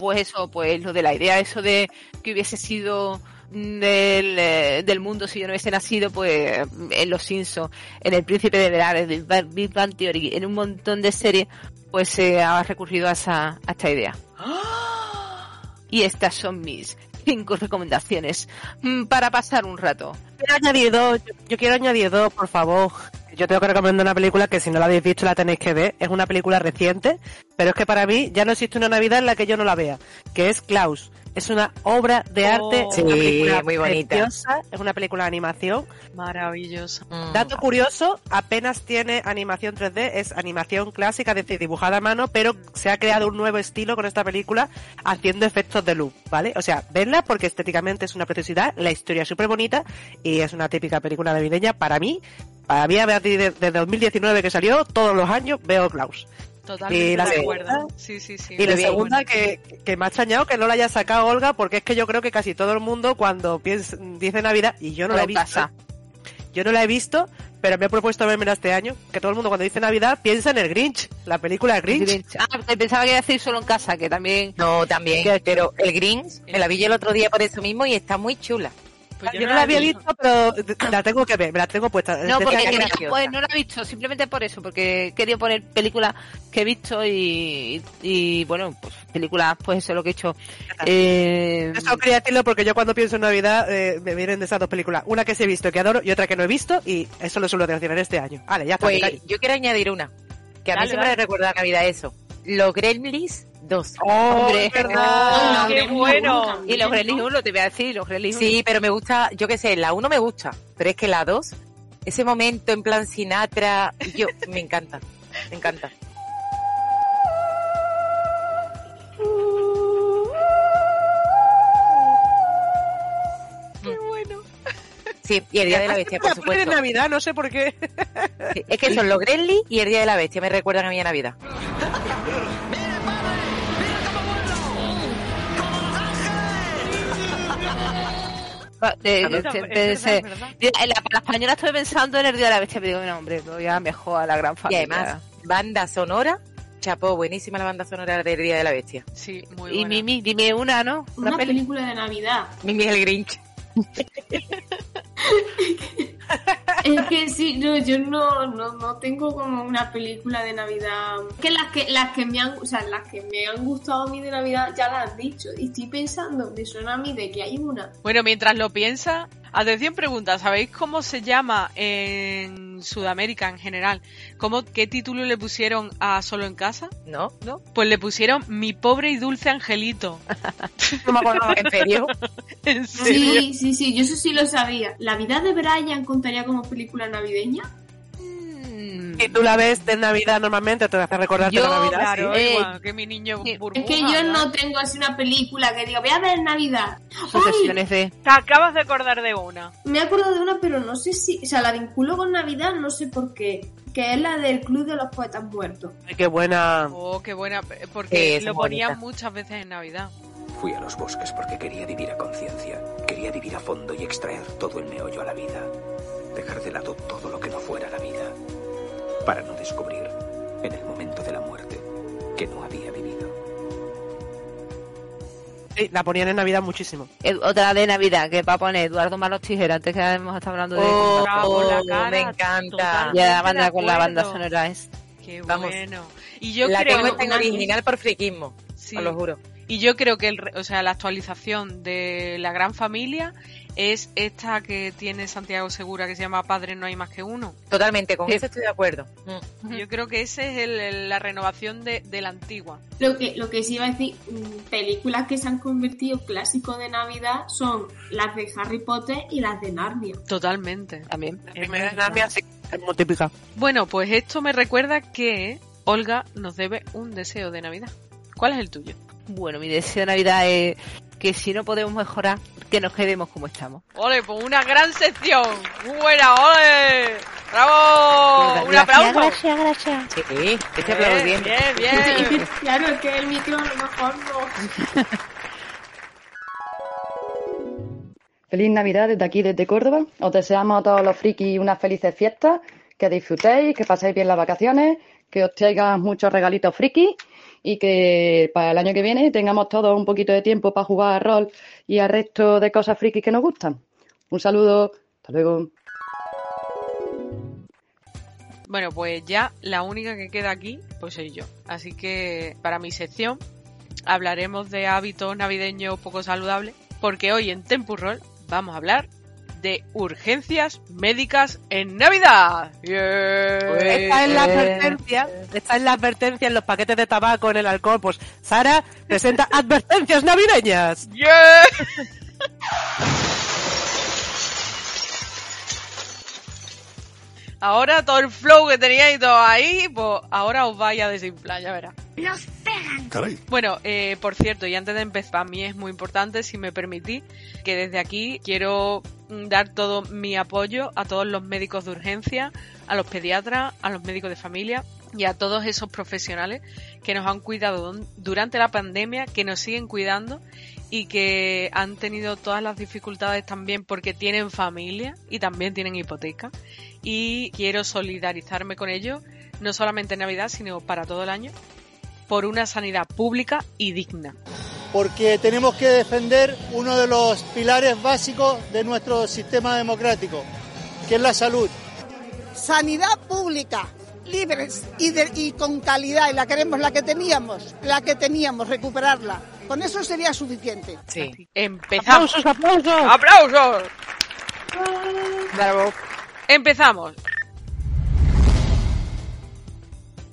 pues eso pues lo de la idea eso de que hubiese sido del, eh, del mundo si yo no hubiese nacido pues en Los Simpsons en El Príncipe de Verales de Big Bang Theory en un montón de series pues se ha recurrido a esa a esta idea. Y estas son mis cinco recomendaciones mm, para pasar un rato. Quiero añadir dos, yo quiero añadir dos, por favor. Yo tengo que recomendar una película que si no la habéis visto la tenéis que ver. Es una película reciente, pero es que para mí ya no existe una Navidad en la que yo no la vea, que es Klaus. Es una obra de arte, Sí, una película muy bonita. preciosa, es una película de animación. Maravilloso. Dato curioso, apenas tiene animación 3D, es animación clásica, es decir, dibujada a mano, pero se ha creado un nuevo estilo con esta película haciendo efectos de luz, ¿vale? O sea, verla porque estéticamente es una preciosidad, la historia es súper bonita y es una típica película navideña para mí. Para mí, a partir de, de 2019 que salió, todos los años veo Klaus. Totalmente Y la de segunda- acuerdo. Sí, sí, sí. Y la segunda, que, que me ha extrañado que no la haya sacado Olga, porque es que yo creo que casi todo el mundo cuando piensa, dice Navidad, y yo no la he visto, pasa. yo no la he visto, pero me he propuesto vermela este año, que todo el mundo cuando dice Navidad piensa en el Grinch, la película Grinch. Grinch. Ah, porque pensaba que iba a decir solo en casa, que también. No, también. Pero el Grinch me la vi yo el otro día por eso mismo y está muy chula. Pues yo, no la había visto, pero la tengo que ver, me la tengo puesta. No, porque que- quería- pues, no la he visto, simplemente por eso, porque he querido poner películas que he visto y, y, bueno, pues películas, pues eso es lo que he hecho. Eh, Eso quería decirlo porque yo cuando pienso en Navidad eh, me vienen de esas dos películas. Una que sí he visto y que adoro y otra que no he visto y eso lo suelo en este año. Vale, ya está. Pues yo quiero añadir una. Que a mí Dale, siempre dale. me recuerda a Navidad eso. Los Gremlins 2. Hombre, es verdad. qué bueno. Y los Gremlins 1, te voy a decir, los Gremlins Sí, pero me gusta, yo qué sé, la 1 me gusta, pero es que la 2, ese momento en plan Sinatra, yo, me encanta, me encanta. Qué bueno. Sí, y el Día de la Bestia, por pone de supuesto. Navidad, no sé por qué. Sí, es que son los Gremlins y el Día de la Bestia, me recuerdan a mi Navidad. de- es verdad, se- en la, la española estoy pensando en el Día de la Bestia, pero digo, no, hombre, voy a mejor a la gran Y familia. además, banda sonora, chapó, buenísima la banda sonora del Día de la Bestia. Sí, muy y Mimi, dime una, ¿no? Una película de Navidad. Mimi es el Grinch. Es que sí, no, yo no, no, no tengo como una película de Navidad. Que las que las que me han, o sea, las que me han gustado a mí de Navidad ya las has dicho. Y estoy pensando, me suena a mí de que hay una. Bueno, mientras lo piensa, atención pregunta, ¿sabéis cómo se llama en Sudamérica en general? ¿Cómo, ¿Qué título le pusieron a Solo en Casa? ¿No? ¿No? Pues le pusieron Mi pobre y dulce angelito. No me acordaba, ¿en serio? ¿En serio? Sí, sí, sí, yo eso sí lo sabía. ¿La vida de Brian contaría como película navideña? Si tú la ves de Navidad normalmente, te hace recordarte Yo, la Navidad. Claro, sí. igual que mi niño burbuja. Es que yo no tengo así una película que diga, voy a ver Navidad. Sucesiones de... Te acabas de acordar de una. Me he acordado de una, pero no sé si, o sea, la vinculo con Navidad, no sé por qué. Que es la del Club de los Poetas Muertos. Ay, qué buena. Oh, qué buena, porque es lo ponían bonita. muchas veces en Navidad. Fui a los bosques porque quería vivir a conciencia. Quería vivir a fondo y extraer todo el meollo a la vida. Dejar de lado todo lo que no fuera la vida. Para no descubrir, en el momento de la muerte, que no había vivido. Sí, la ponían en Navidad muchísimo. Otra de Navidad que va a poner Eduardo Malos Tijeras, antes que hemos estado hablando de... Oh, Bravo, la oh, cara, me encanta. y la banda con la banda sonora es... Qué Vamos. bueno. Y yo la creo tengo en original por friquismo, Sí. os lo juro. Y yo creo que el, re- o sea, la actualización de la gran familia es esta que tiene Santiago Segura que se llama Padre no hay más que uno. Totalmente, con Sí. eso estoy de acuerdo. Yo creo que esa es el- el- la renovación de, de la antigua. Lo que, lo que sí iba a decir, mm, películas que se han convertido clásicos de Navidad son las de Harry Potter y las de Narnia. Totalmente. También. La primera de Narnia sí, es muy típica. Bueno, pues esto me recuerda que Olga nos debe un deseo de Navidad. ¿Cuál es el tuyo? Bueno, mi deseo de Navidad es que si no podemos mejorar, que nos quedemos como estamos. Ole, pues una gran sección. Muy buena, ole. ¡Bravo! ¡Un aplauso! gracias. Sí, estoy Bien, aplaudiendo. bien, bien. claro, es que el micro a lo mejor no. Feliz Navidad desde aquí, desde Córdoba. Os deseamos a todos los frikis unas felices fiestas, que disfrutéis, que paséis bien las vacaciones, que os traigan muchos regalitos frikis y que para el año que viene tengamos todos un poquito de tiempo para jugar a rol y al resto de cosas frikis que nos gustan. Un saludo, hasta luego. Bueno, pues ya la única que queda aquí, pues soy yo. Así que para mi sección hablaremos de hábitos navideños poco saludables, porque hoy en Tempurrol vamos a hablar de urgencias médicas en Navidad. ¡Bien! Esta es la advertencia, esta es la advertencia en los paquetes de tabaco, en el alcohol. Pues Sara presenta advertencias navideñas. ¡Yeah! Ahora todo el flow que teníais todo ahí, pues ahora os vaya a desinflar, ya verás. Nos pegan. Bueno, eh, por cierto, y antes de empezar, para mí es muy importante, si me permitís, que desde aquí quiero dar todo mi apoyo a todos los médicos de urgencia, a los pediatras, a los médicos de familia y a todos esos profesionales que nos han cuidado durante la pandemia, que nos siguen cuidando y que han tenido todas las dificultades también porque tienen familia y también tienen hipoteca. Y quiero solidarizarme con ellos, no solamente en Navidad, sino para todo el año, por una sanidad pública y digna. Porque tenemos que defender uno de los pilares básicos de nuestro sistema democrático, que es la salud. Sanidad pública, libres y, de- y con calidad, y la queremos, la que teníamos, la que teníamos, recuperarla. Con eso sería suficiente. Sí. Empezamos. ¡Aplausos, aplausos! ¡Aplausos! Empezamos.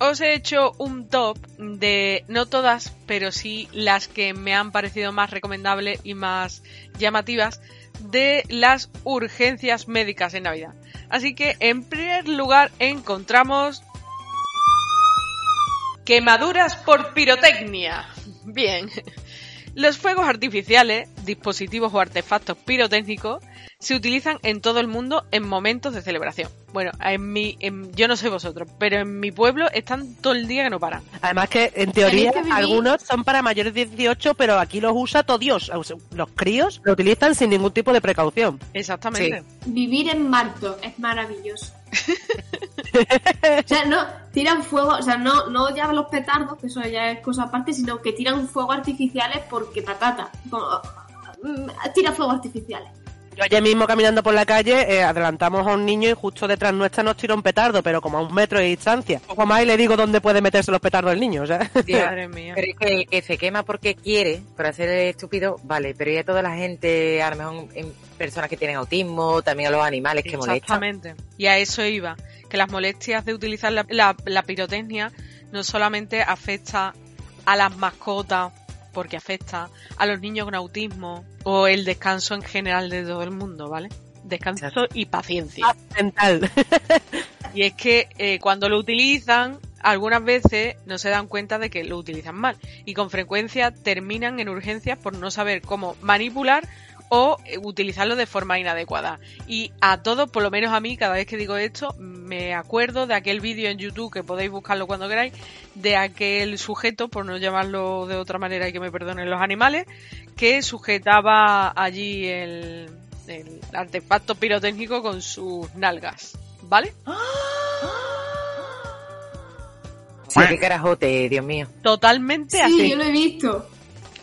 Os he hecho un top de, no todas, pero sí las que me han parecido más recomendables y más llamativas de las urgencias médicas en Navidad. Así que, en primer lugar, encontramos quemaduras por pirotecnia. Bien. Los fuegos artificiales, dispositivos o artefactos pirotécnicos, se utilizan en todo el mundo en momentos de celebración. Bueno, en mi, en- yo no sé vosotros, pero en mi pueblo están todo el día que no paran. Además que en teoría que algunos son para mayores de 18, pero aquí los usa todo Dios. Los críos lo utilizan sin ningún tipo de precaución. Exactamente. Vivir en Marto es maravilloso. o sea, no, tiran fuego, o sea, no, no ya los petardos, que eso ya es cosa aparte, sino que tiran fuegos artificiales porque patata. Como, mm, tira fuegos artificiales. Yo ayer mismo caminando por la calle eh, adelantamos a un niño y justo detrás nuestra nos tiró un petardo, pero como a un metro de distancia. Poco más y le digo dónde puede meterse los petardos el niño, o sea. Madre mía. Pero es que el que se quema porque quiere, por hacer estúpido, vale, pero ya toda la gente, a lo mejor en personas que tienen autismo, también a los animales que molestan. Exactamente. Y a eso iba, que las molestias de utilizar la, la- la pirotecnia no solamente afecta a las mascotas, porque afecta a los niños con autismo o el descanso en general de todo el mundo, ¿vale? Descanso y paciencia. Mental. Y es que eh, cuando lo utilizan, algunas veces no se dan cuenta de que lo utilizan mal. Y con frecuencia terminan en urgencias por no saber cómo manipular o utilizarlo de forma inadecuada. Y a todos, por lo menos a mí, cada vez que digo esto, me acuerdo de aquel vídeo en YouTube, que podéis buscarlo cuando queráis, de aquel sujeto, por no llamarlo de otra manera y que me perdonen los animales, que sujetaba allí el, el artefacto pirotécnico con sus nalgas. ¿Vale? Sí, qué carajote, Dios mío. Totalmente Sí, así. yo lo he visto.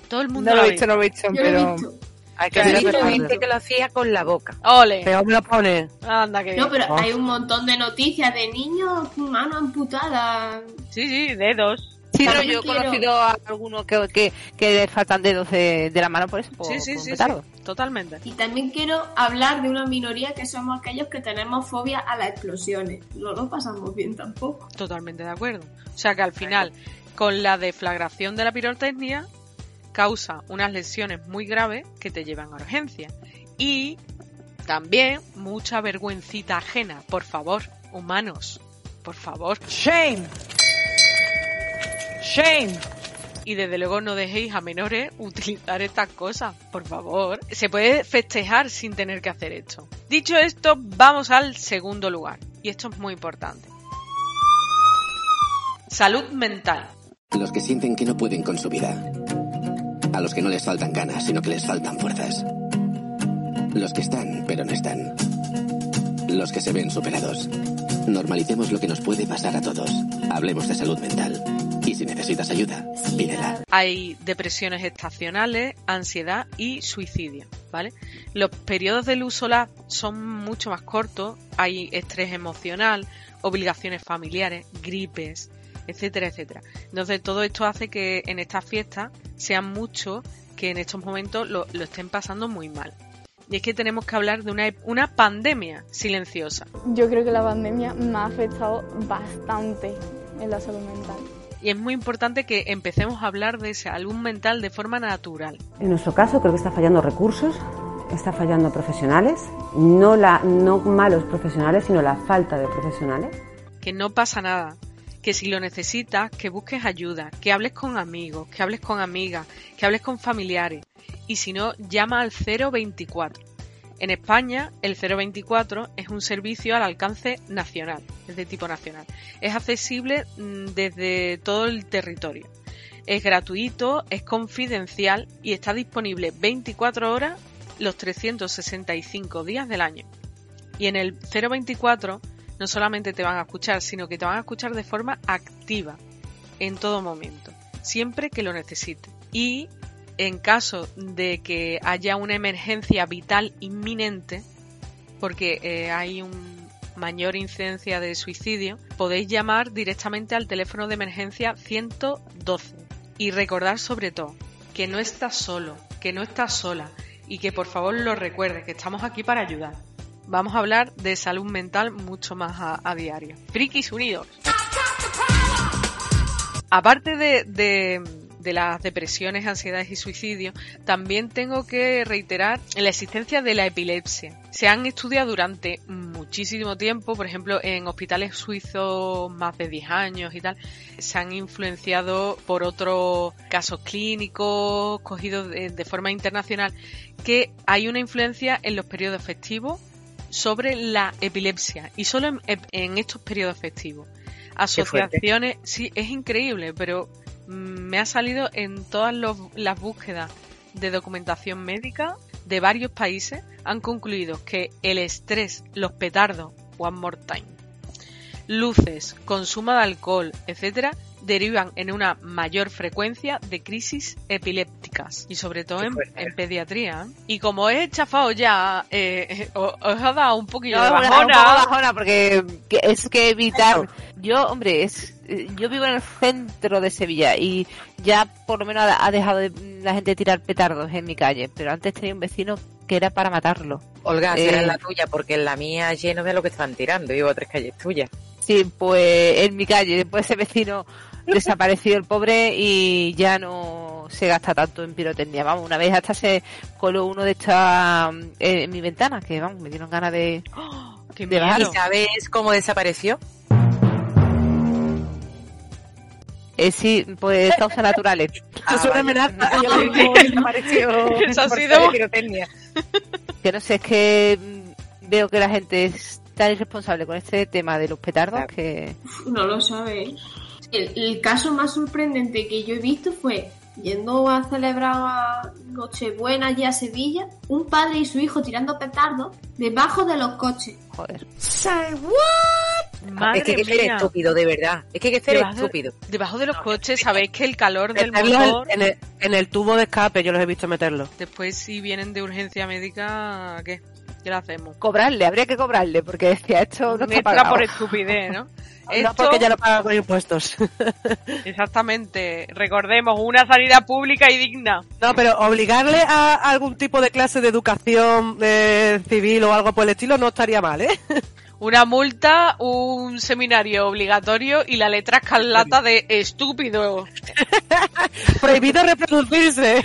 Todo el mundo No lo he ha visto, no lo he visto, Yo lo he pero... visto. Hay Que que ver gente lo hacía con la boca. Ole. Peor me lo pone. Anda, que No, pero Oh. hay un montón de noticias de niños, mano amputada. Sí, sí, dedos. Sí, no, También yo he conocido a algunos que, que, que le faltan dedos de, de la mano por eso. Por, Sí, sí, sí, sí, totalmente. Y también quiero hablar de una minoría que somos aquellos que tenemos fobia a las explosiones. No lo pasamos bien tampoco. Totalmente de acuerdo. O sea que al final, con la deflagración de la pirotecnia, causa unas lesiones muy graves que te llevan a urgencia. Y también mucha vergüencita ajena. Por favor, humanos. Por favor. Shame. Shame. Y desde luego no dejéis a menores utilizar estas cosas, por favor. Se puede festejar sin tener que hacer esto. Dicho esto, vamos al segundo lugar. Y esto es muy importante. Salud mental. Los que sienten que no pueden con su vida. A los que no les faltan ganas, sino que les faltan fuerzas. Los que están, pero no están. Los que se ven superados. Normalicemos lo que nos puede pasar a todos. Hablemos de salud mental. Y si necesitas ayuda, pídela. Hay depresiones estacionales, ansiedad y suicidio, ¿vale? Los periodos de luz solar son mucho más cortos, hay estrés emocional, obligaciones familiares, gripes, etcétera, etcétera. Entonces todo esto hace que en estas fiestas sean muchos que en estos momentos lo, lo estén pasando muy mal. Y es que tenemos que hablar de una, una pandemia silenciosa. Yo creo que la pandemia me ha afectado bastante en la salud mental. Y es muy importante que empecemos a hablar de salud mental de forma natural. En nuestro caso creo que está fallando recursos, está fallando profesionales, no, la, no malos profesionales, sino la falta de profesionales. que no pasa nada, que si lo necesitas, que busques ayuda, que hables con amigos, que hables con amigas, que hables con familiares y si no, llama al 024. En España, el 024 es un servicio al alcance nacional, es de tipo nacional. Es accesible mm, desde todo el territorio. Es gratuito, es confidencial y está disponible 24 horas los 365 días del año. Y en el 024 no solamente te van a escuchar, sino que te van a escuchar de forma activa en todo momento, siempre que lo necesites. Y en caso de que haya una emergencia vital inminente, porque eh, hay un mayor incidencia de suicidio, podéis llamar directamente al teléfono de emergencia 112 y recordar sobre todo que no estás solo, que no estás sola y que por favor lo recuerdes, que estamos aquí para ayudar. Vamos a hablar de salud mental mucho más a, diario. Frikis Unidos. Aparte de, de, de las depresiones, ansiedades y suicidios, también tengo que reiterar la existencia de la epilepsia. Se han estudiado durante muchísimo tiempo, por ejemplo, en hospitales suizos más de 10 años y tal, se han influenciado por otros casos clínicos cogidos de, de forma internacional, que hay una influencia en los periodos festivos sobre la epilepsia y solo en, en estos periodos festivos. Asociaciones, sí, es increíble, pero mm, me ha salido en todas los- las búsquedas de documentación médica de varios países han concluido que el estrés, los petardos, one more time, luces, consumo de alcohol, etcétera, derivan en una mayor frecuencia de crisis epilépticas y sobre todo en, en pediatría. ¿eh? Y como he chafado ya, eh, os, os ha dado un poquillo No, de bajona. un poco bajona porque que es que evitar. Yo, hombre, es eh, yo vivo en el centro de Sevilla y ya por lo menos ha, ha dejado de- la gente tirar petardos en mi calle, pero antes tenía un vecino que era para matarlo. Olga, Eh, será la tuya, porque en la mía lleno de lo que están tirando. Vivo a tres calles tuyas. Sí, pues en mi calle, después ese vecino desapareció el pobre y ya no se gasta tanto en pirotecnia. Vamos, una vez hasta se coló uno de estas eh, en mi ventana, que vamos, me dieron ganas de, de bajarlo. ¿Y sabes cómo desapareció? Eh, sí, pues causas naturales. Ah, Eso es una amenaza. Que no sé, es que mm, veo que la gente es tan irresponsable con este tema de los petardos que... No lo sabe. El, el caso más sorprendente que yo he visto fue yendo a celebrar a Nochebuena allí a Sevilla, un padre y su hijo tirando petardos debajo de los coches. Joder. Say what? Madre es que hay que ser mía. estúpido, de verdad. Es que hay que ser Debajo- estúpido. Debajo de los coches, sabéis que el calor del motor. en, el, en el tubo de escape, yo los he visto meterlo. Después, si vienen de urgencia médica, ¿qué? ¿Qué le hacemos? Cobrarle, habría que cobrarle, porque decía, esto no está pagado. por estupidez, ¿no? No Esto- porque ya lo pagan con impuestos. Exactamente. Recordemos, una sanidad pública y digna. No, pero obligarle a algún tipo de clase de educación eh, civil o algo por el estilo no estaría mal, ¿eh? Una multa, un seminario obligatorio y la letra escarlata de estúpido. Prohibido reproducirse.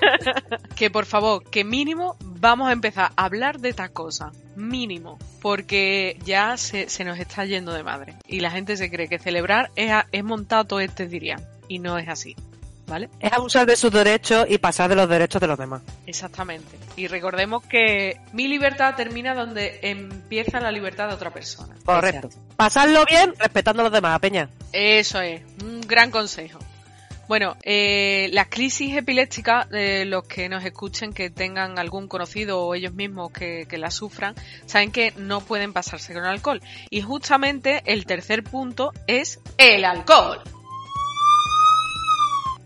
que por favor, que mínimo vamos a empezar a hablar de esta cosa. Mínimo. Porque ya se, se nos está yendo de madre. Y la gente se cree que celebrar es, es montar todo este dirían. Y no es así. ¿Vale? Es abusar de sus derechos y pasar de los derechos de los demás. Exactamente. Y recordemos que mi libertad termina donde empieza la libertad de otra persona. Correcto. Pasarlo bien respetando a los demás, Peña. Eso es, un gran consejo. Bueno, eh, las crisis epilépticas, eh, los que nos escuchen que tengan algún conocido o ellos mismos que, que la sufran, saben que no pueden pasarse con alcohol. Y justamente el tercer punto es el alcohol.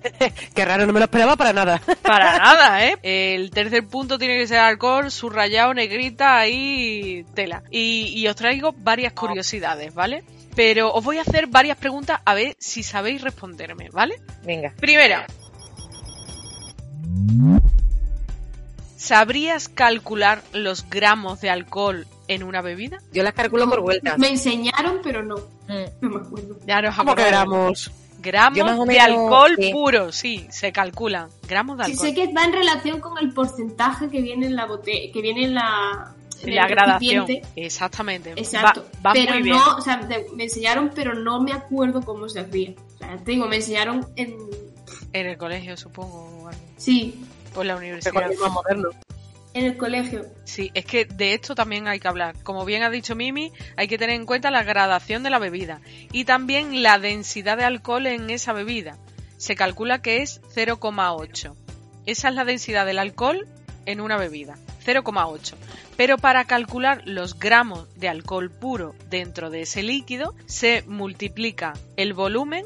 Qué raro, no me lo esperaba para nada. Para nada, ¿eh? El tercer punto tiene que ser alcohol, subrayado, negrita, ahí tela. Y, y os traigo varias curiosidades, ¿vale? Pero os voy a hacer varias preguntas a ver si sabéis responderme, ¿vale? Venga. Primera. ¿Sabrías calcular los gramos de alcohol en una bebida? Yo las calculo por vueltas. Me enseñaron, pero no. No me acuerdo. Ya nos ¿Cómo que acordamos. Gramos? De alcohol sí. puro, sí, se calculan. Gramos de Sí alcohol. sé que va en relación con el porcentaje que viene en la botella, que viene en la, en la gradación. Exactamente. Exacto. Va, va pero muy bien. no, o sea, de- me enseñaron, pero no me acuerdo cómo se hacía. O sea, te digo, me enseñaron en. En el colegio, supongo. o algo. Sí, Por la universidad. más moderno. En el colegio. Sí, es que de esto también hay que hablar. Como bien ha dicho Mimi, hay que tener en cuenta la gradación de la bebida y también la densidad de alcohol en esa bebida. Se calcula que es 0,8. Esa es la densidad del alcohol en una bebida, 0,8. Pero para calcular los gramos de alcohol puro dentro de ese líquido, se multiplica el volumen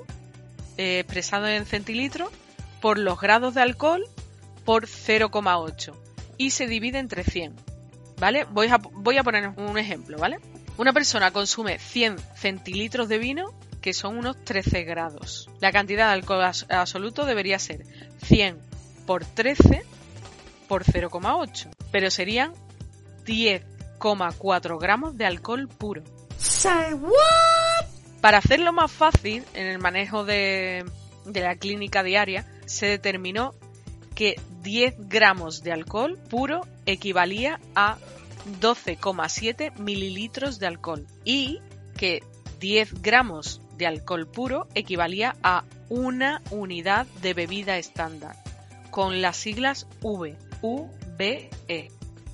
eh, expresado en centilitros por los grados de alcohol por 0,8 y se divide entre 100. ¿Vale? Voy a, voy a poner un ejemplo, ¿vale? Una persona consume 100 centilitros de vino, que son unos 13 grados. La cantidad de alcohol absoluto debería ser 100 por 13 por 0,8, pero serían 10,4 gramos de alcohol puro. Para hacerlo más fácil en el manejo de, de la clínica diaria, se determinó que 10 gramos de alcohol puro equivalía a 12,7 mililitros de alcohol y que 10 gramos de alcohol puro equivalía a una unidad de bebida estándar con las siglas V, VE.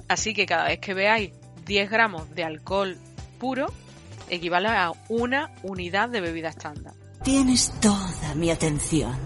Así que cada vez que veáis 10 gramos de alcohol puro equivale a una unidad de bebida estándar. Tienes toda mi atención.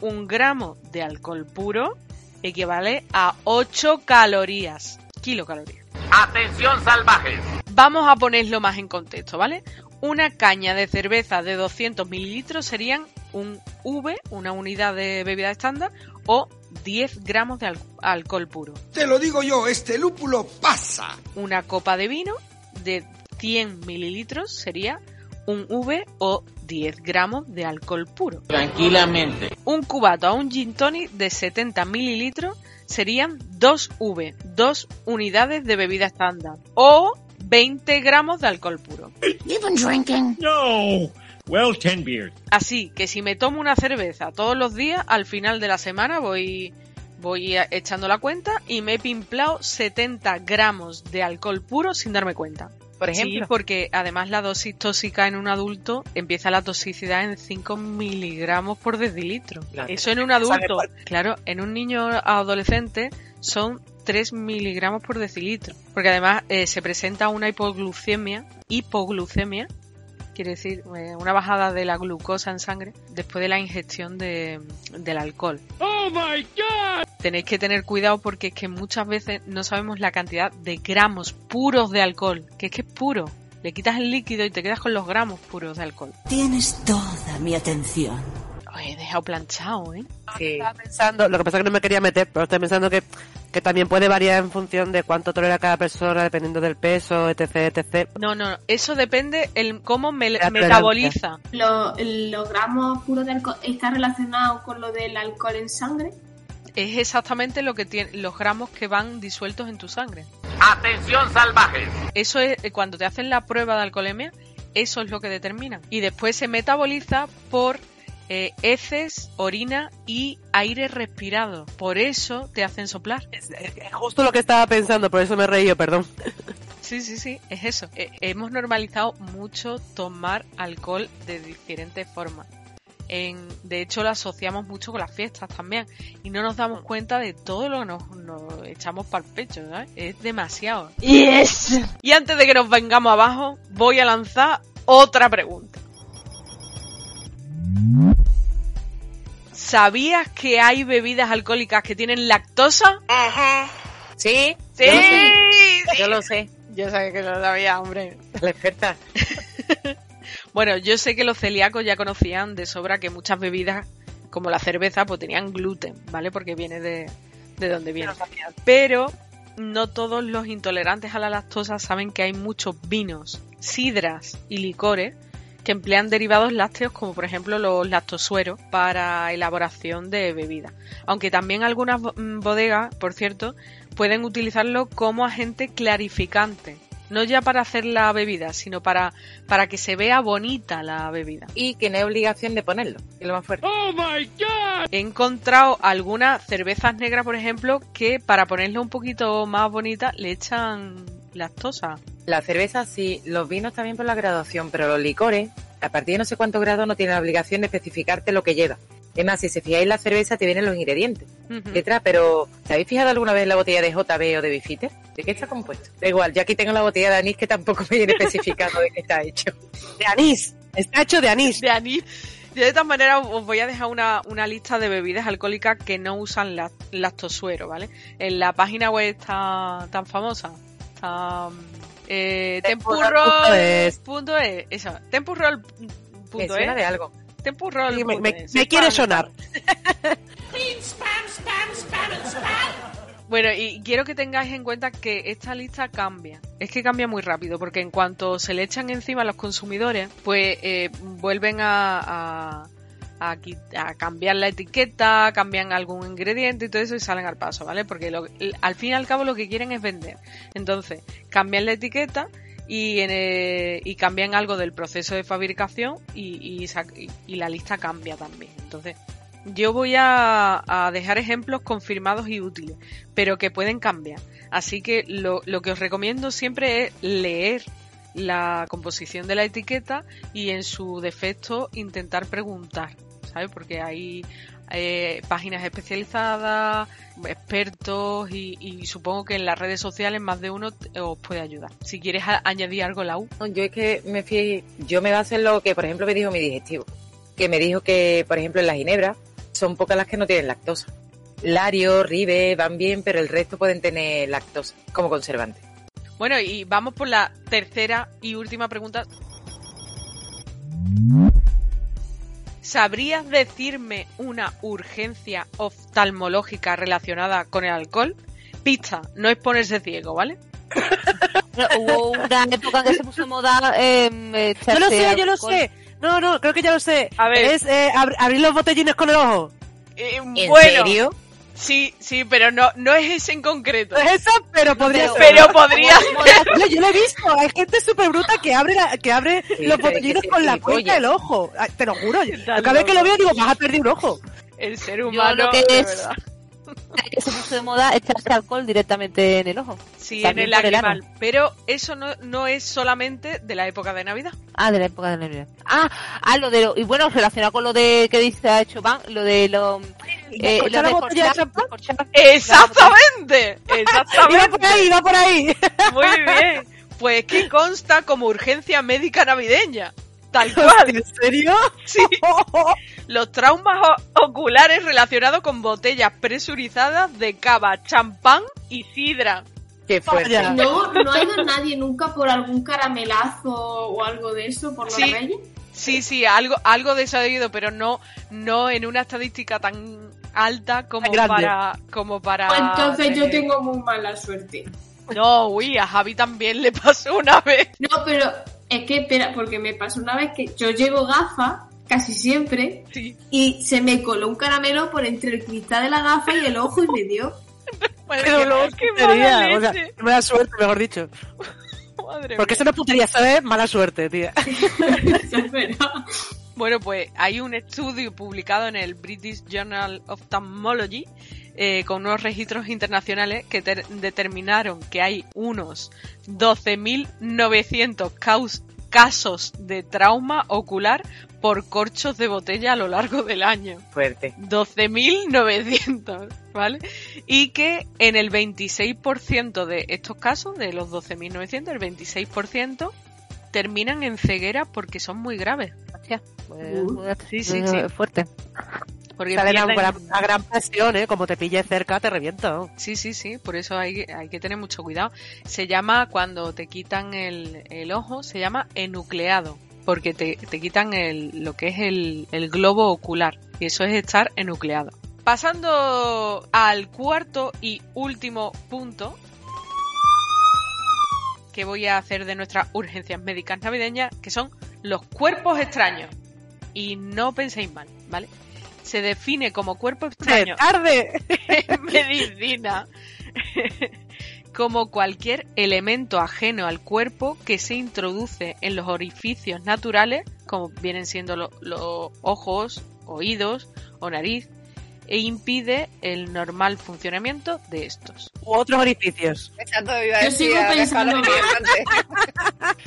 Un gramo de alcohol puro equivale a 8 calorías. Kilocalorías. ¡Atención salvajes! Vamos a ponerlo más en contexto, ¿vale? Una caña de cerveza de 200 mililitros serían un V, una unidad de bebida estándar, o 10 gramos de al- alcohol puro. Te lo digo yo, este lúpulo pasa. Una copa de vino de 100 mililitros sería un V o 10 gramos de alcohol puro. Tranquilamente. Un cubato a un gin tonic de 70 mililitros serían 2 V, 2 unidades de bebida estándar, o 20 gramos de alcohol puro. You've been drinking. No. Well, ten beers. Así que si me tomo una cerveza todos los días, al final de la semana voy, voy echando la cuenta y me he pimplado 70 gramos de alcohol puro sin darme cuenta. Por Sí, ejemplo. porque además la dosis tóxica en un adulto empieza la toxicidad en 5 miligramos por decilitro. Claro. Eso en un adulto. Claro, en un niño adolescente son 3 miligramos por decilitro. Porque además eh, se presenta una hipoglucemia, hipoglucemia, quiere decir eh, una bajada de la glucosa en sangre después de la ingestión de, del alcohol. ¡Oh, my God! Tenéis que tener cuidado porque es que muchas veces no sabemos la cantidad de gramos puros de alcohol, que es que es puro. Le quitas el líquido y te quedas con los gramos puros de alcohol. Tienes toda mi atención. Ay, he dejado planchado, ¿eh? Sí. Estaba pensando, lo que pasa es que no me quería meter, pero estoy pensando que Que también puede variar en función de cuánto tolera cada persona, dependiendo del peso, etc, etc. No, no, eso depende el cómo me, metaboliza. Lo- los gramos puros de alcohol está relacionado con lo del alcohol en sangre. Es exactamente lo que tiene, los gramos que van disueltos en tu sangre. Atención salvajes. Eso es eh, cuando te hacen la prueba de alcoholemia, eso es lo que determinan. Y después se metaboliza por eh, heces, orina y aire respirado. Por eso te hacen soplar. Es justo lo que estaba pensando, por eso me he reído, perdón. Sí, sí, sí, es eso. Eh, hemos normalizado mucho tomar alcohol de diferentes formas. En, de hecho, lo asociamos mucho con las fiestas también. Y no nos damos cuenta de todo lo que nos, nos echamos para el pecho, ¿sabes? Es demasiado. Yes. Y antes de que nos vengamos abajo, voy a lanzar otra pregunta. ¿Sabías que hay bebidas alcohólicas que tienen lactosa? Sí, Sí. yo lo sé. Yo lo sé. Yo sabía que lo sabía, hombre. La experta. Bueno, yo sé que los celíacos ya conocían de sobra que muchas bebidas, como la cerveza, pues tenían gluten, ¿vale? Porque viene de, de donde viene. Pero no todos los intolerantes a la lactosa saben que hay muchos vinos, sidras y licores que emplean derivados lácteos como por ejemplo los lactosueros para elaboración de bebidas. Aunque también algunas mm, bodegas, por cierto, pueden utilizarlo como agente clarificante. No ya para hacer la bebida, sino para, para que se vea bonita la bebida. Y que no hay obligación de ponerlo, que lo más fuerte. Oh my god. He encontrado algunas cervezas negras, por ejemplo, que para ponerla un poquito más bonita le echan lactosa. La cerveza sí, los vinos también por la graduación, pero los licores, a partir de no sé cuántos grados, no tienen la obligación de especificarte lo que lleva. Es más, si se fijáis en la cerveza, te vienen los ingredientes detrás, pero ¿te habéis fijado alguna vez en la botella de JB o de Bifitter? ¿De qué está compuesto? Da igual, yo aquí tengo la botella de anís que tampoco me viene especificado de qué está hecho. De anís. Está hecho de anís. De anís. Yo de todas maneras os voy a dejar una, una lista de bebidas alcohólicas que no usan la- lactosuero, ¿vale? En la página web está tan famosa. Está, eh, Tempurroll.es. tempurroll.es. Eso, tempurroll.es. Me suena de algo. Tempurroll. Sí, me- me- me quiere sonar. Bueno, y quiero que tengáis en cuenta que esta lista cambia. Es que cambia muy rápido, porque en cuanto se le echan encima a los consumidores, pues eh, vuelven a, a, a cambiar la etiqueta, cambian algún ingrediente y todo eso y salen al paso, ¿vale? Porque lo- al fin y al cabo lo que quieren es vender. Entonces, cambian la etiqueta y, en, eh, y cambian algo del proceso de fabricación y, la lista cambia también. Entonces, yo voy a, dejar ejemplos confirmados y útiles, pero que pueden cambiar. Así que lo que os recomiendo siempre es leer la composición de la etiqueta y en su defecto intentar preguntar, ¿sabes? Porque hay eh, páginas especializadas, expertos y, y supongo que en las redes sociales más de uno os puede ayudar. Si quieres añadir algo, Lau. No, Yo es que me fui, yo me baso en lo que, por ejemplo, me dijo mi digestivo. Que me dijo que, por ejemplo, en la ginebra son pocas las que no tienen lactosa. Lario, Ribe van bien, pero el resto pueden tener lactosa como conservante. Bueno, y vamos por la tercera y última pregunta. ¿Sabrías decirme una urgencia oftalmológica relacionada con el alcohol? Pista, no es ponerse ciego, ¿vale? Hubo una época en que se puso moda. Eh, Yo lo sé, yo lo sé. No, no, creo que ya lo sé. A ver. Es eh, ab- abrir los botellines con el ojo. ¿En bueno, serio? Sí, sí, pero no, no es ese en concreto. No es esa, pero podría ser. Pero podría yo lo he visto. Hay gente súper bruta que abre, la- que abre Sí, los se con la cuenca del ojo. Te lo juro. Cada vez que lo veo digo, vas a perder un ojo. El ser Yo humano, lo que de es verdad. Que se puso de moda echarse alcohol directamente en el ojo. Sí, en el ano. animal. Pero eso no, no es solamente de la época de Navidad. Ah, de la época de Navidad. Ah, ah, lo de lo, y bueno, relacionado con lo de que dice ha hecho Van, lo de lo, eh, lo ¿Descorchar la de botella de corchar- ¡Exactamente! ¡Exactamente! Iba por ahí, iba por ahí. Muy bien. Pues que consta como urgencia médica navideña. Tal cual. ¿En serio? Sí. Los traumas oculares relacionados con botellas presurizadas de cava, champán y sidra. Qué fuerte. No, no ha ido nadie nunca por algún caramelazo o algo de eso por los Sí. reyes. Sí, sí, algo, algo de eso he oído, pero no, no en una estadística tan alta como para como para Pues entonces yo tengo muy mala suerte. No, uy, a Javi también le pasó una vez. No, pero es que, espera, porque me pasó una vez que yo llevo gafas casi siempre y se me coló un caramelo por entre el cristal de la gafa y el ojo y me dio. Qué dolor, qué qué mala o sea, mala suerte, mejor dicho. Madre Porque eso no es putería, ¿sabes? Mala suerte, tía. Bueno, pues hay un estudio publicado en el British Journal of Ophthalmology eh, con unos registros internacionales que ter- determinaron que hay unos 12.900 caus- casos de trauma ocular por corchos de botella a lo largo del año. Fuerte. 12.900, ¿vale? Y que en el 26% de estos casos, de los 12.900, el 26% terminan en ceguera porque son muy graves. sí, sí, sí. Fuerte. Porque Salen a, gran, a gran presión, ¿eh? Como te pille cerca, te reviento. Sí, sí, sí, por eso hay, hay que tener mucho cuidado. Se llama, cuando te quitan el, el ojo, se llama enucleado, porque te, te quitan el, lo que es el, el globo ocular, y eso es estar enucleado. Pasando al cuarto y último punto que voy a hacer de nuestras urgencias médicas navideñas, que son los cuerpos extraños. Y no penséis mal, ¿vale? Se define como cuerpo extraño tarde! en medicina como cualquier elemento ajeno al cuerpo que se introduce en los orificios naturales, como vienen siendo lo- los ojos, oídos o nariz, e impide el normal funcionamiento de estos. U otros orificios. Exacto, iba a Yo sigo pensando- dejarlo interesante.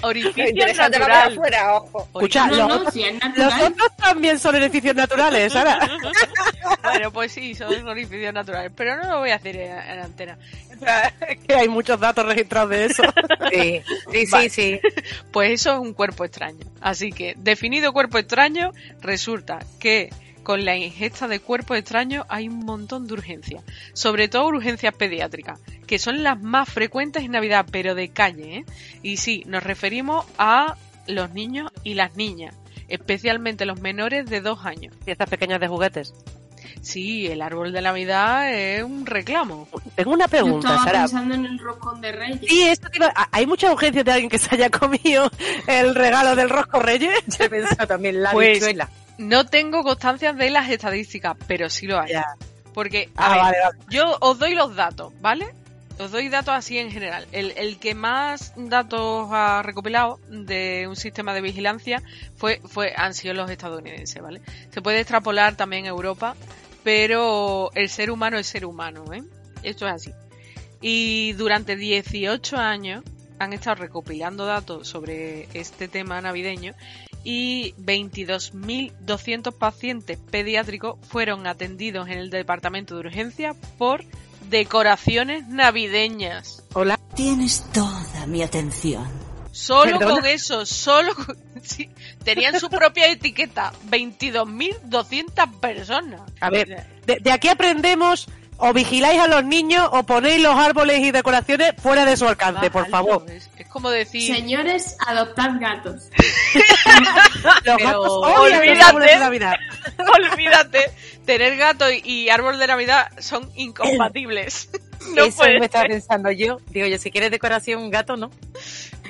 Lo Orificio interesante lo natural. que fuera, ojo. Escucha, No, los, no, otros- si es los natural. otros también son edificios naturales, Sara. Bueno, pues sí, son orificios naturales, pero no lo voy a hacer en, en antena. Es que hay muchos datos registrados de eso. Sí, sí, Vale. sí, sí. Pues eso es un cuerpo extraño. Así que, definido cuerpo extraño, resulta que con la ingesta de cuerpos extraños hay un montón de urgencias. Sobre todo urgencias pediátricas, que son las más frecuentes en Navidad, pero de calle, ¿eh? Y sí, nos referimos a los niños y las niñas, especialmente los menores de dos años. Piezas pequeñas de juguetes. Sí, el árbol de Navidad es un reclamo. Tengo una Yo pregunta, estaba Sara. pensando en el roscón de reyes. Sí, esto ¿Hay mucha urgencia de alguien que se haya comido el regalo del rosco reyes? Yo he pensado también la Pues. No tengo constancia de las estadísticas, pero sí lo hay. Porque, a Ah, ver, vale, vale. yo os doy los datos, ¿vale? Os doy datos así en general. El, el que más datos ha recopilado de un sistema de vigilancia fue, fue, han sido los estadounidenses, ¿vale? Se puede extrapolar también a Europa, pero el ser humano es ser humano, ¿eh? Esto es así. Y durante 18 años han estado recopilando datos sobre este tema navideño y 22.200 pacientes pediátricos fueron atendidos en el departamento de urgencia por decoraciones navideñas. Hola. Tienes toda mi atención. Solo Perdona. con eso, solo con- sí, tenían su propia etiqueta, 22.200 personas. A ver, de, de aquí aprendemos o vigiláis a los niños o ponéis los árboles y decoraciones fuera de su alcance, por favor. Es, es como decir, Señores, adoptad gatos. Los Pero gatos olvídate. árboles de Navidad. olvídate, tener gato y, y árbol de Navidad son incompatibles. No Eso puede me estaba pensando yo. Digo yo, si quieres decoración, un gato, no.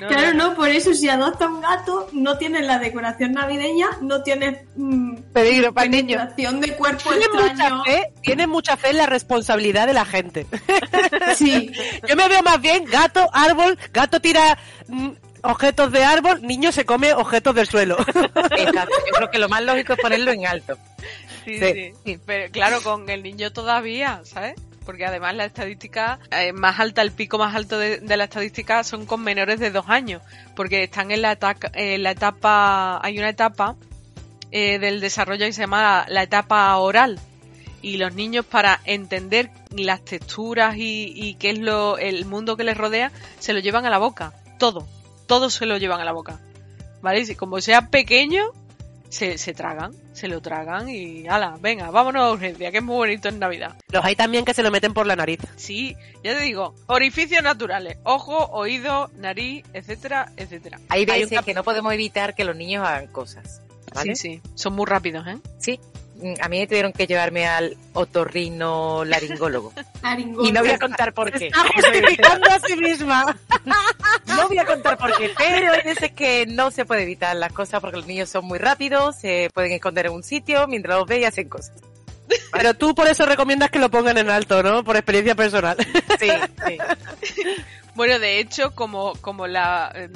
No, claro, no, no, por eso si adopta un gato, no tienes la decoración navideña, no tienes mm, Peligro para el niño. penetración de cuerpo Tiene mucha extraño. fe, tiene mucha fe en la responsabilidad de la gente. Sí, Yo me veo más bien gato, árbol, gato tira mm, objetos de árbol, niño se come objetos del suelo. Exacto. Yo creo que lo más lógico es ponerlo en alto. Sí, Sí. sí, Pero claro, con el niño todavía, ¿sabes? Porque además la estadística eh, más alta, el pico más alto de, la estadística son con menores de dos años, porque están en la, etapa, en la etapa, hay una etapa eh, del desarrollo que se llama la, etapa oral. Y los niños para entender las texturas y, y qué es lo, el mundo que les rodea, se lo llevan a la boca. Todo. Todo se lo llevan a la boca. ¿Vale? Y como sea pequeño, se, se tragan, se lo tragan y ala, venga, vámonos a urgencia, que es muy bonito en Navidad. Los hay también que se lo meten por la nariz. Sí, ya te digo, orificios naturales, ojo, oído, nariz, etcétera, etcétera. Hay veces que no podemos evitar que los niños hagan cosas. ¿Vale? Sí, sí, son muy rápidos, ¿eh? Sí. Mm, a mí me tuvieron que llevarme al otorrino laringólogo. Y no voy a contar por qué. Está justificando a sí misma. No voy a contar por qué, pero hay veces que no se puede evitar las cosas porque los niños son muy rápidos, se pueden esconder en un sitio mientras los ve y hacen cosas. Pero tú por eso recomiendas que lo pongan en alto, ¿no? Por experiencia personal. Sí, sí. Bueno, de hecho, como, como la... em,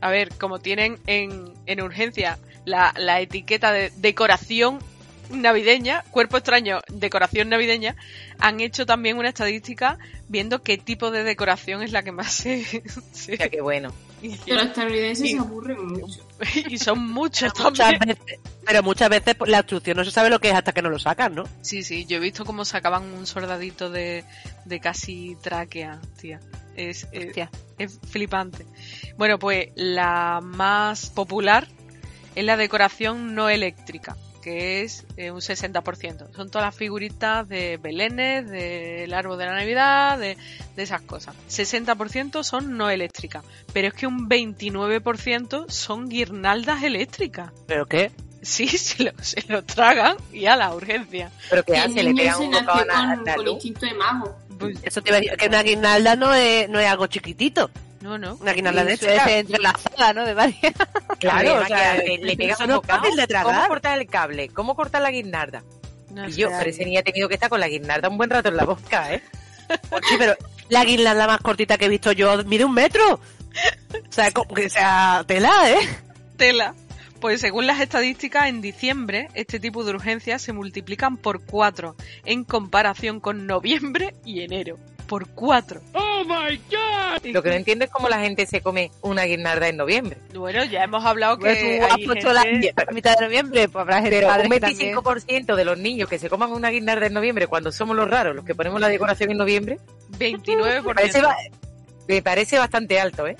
A ver, como tienen en, en urgencia la, la etiqueta de decoración navideña, cuerpo extraño, decoración navideña, han hecho también una estadística viendo qué tipo de decoración es la que más se... se- Ya, qué bueno. y- Que los estadounidenses y- se aburren mucho. y son muchos Muchas también. veces, pero muchas veces pues, la instrucción no se sabe lo que es hasta que no lo sacan, ¿no? Sí, sí, yo he visto cómo sacaban un soldadito de, de casi tráquea, tía. Es, es, Hostia. es flipante. Bueno, pues la más popular es la decoración no eléctrica, que es eh, un 60%. Son todas las figuritas de belenes, del árbol de la Navidad, de, de esas cosas. 60% son no eléctricas, pero es que un 29% son guirnaldas eléctricas. ¿Pero qué? Sí, se lo, se lo tragan y a la urgencia. ¿Pero qué hace? ¿Le pegan un bocado a con instinto de mago. Eso te iba a decir, que una guirnalda no es, no es algo chiquitito. No, no. Una guirnalda de Suele ser entrelazada, ¿no? De varias. Claro, o sea, le, eso un no es bocado. fácil de tragar. ¿Cómo cortar el cable? ¿Cómo cortar la guirnalda? No y yo, pero ese niño ha tenido que estar con la guirnalda un buen rato en la boca, ¿eh? Pues sí, pero la guirnalda más cortita que he visto yo mide un metro. O sea, como que sea tela, ¿eh? Tela. Pues según las estadísticas, en diciembre este tipo de urgencias se multiplican por cuatro en comparación con noviembre y enero. Por cuatro. ¡Oh, my God! Lo que no entiendo es cómo la gente se come una guirnalda en noviembre. Bueno, ya hemos hablado Pues que tú has puesto la gente- mitad de noviembre, pues habrá gente Pero un que también- 25% de los niños que se coman una guirnalda en noviembre cuando somos los raros, los que ponemos la decoración en noviembre, 29%. me parece, me parece bastante alto, ¿eh?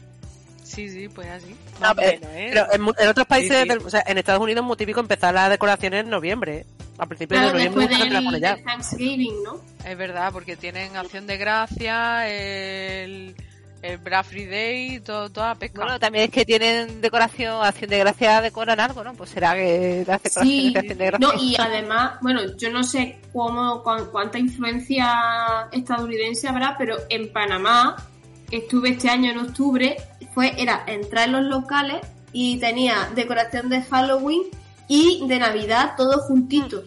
Sí, sí, pues así. No, Más o pero- menos, ¿eh? Pero en, mu- en otros países, Sí, sí. del- o sea, en Estados Unidos es muy típico empezar las decoraciones en noviembre. ¿eh? A principios Claro, de noviembre después mucha gente las pone del, ya. del Thanksgiving, ¿no? Es verdad, porque tienen acción de gracia, el, el Black Friday, todo, toda la pesca. Bueno, también es que tienen decoración, acción de gracia, decoran algo, ¿no? Pues será que las decoraciones Sí, de acción de gracia. no, y además, bueno, yo no sé cómo, cuán- cuánta influencia estadounidense habrá, pero en Panamá estuve este año en octubre, fue, era entrar en los locales y tenía decoración de Halloween y de Navidad todos juntitos.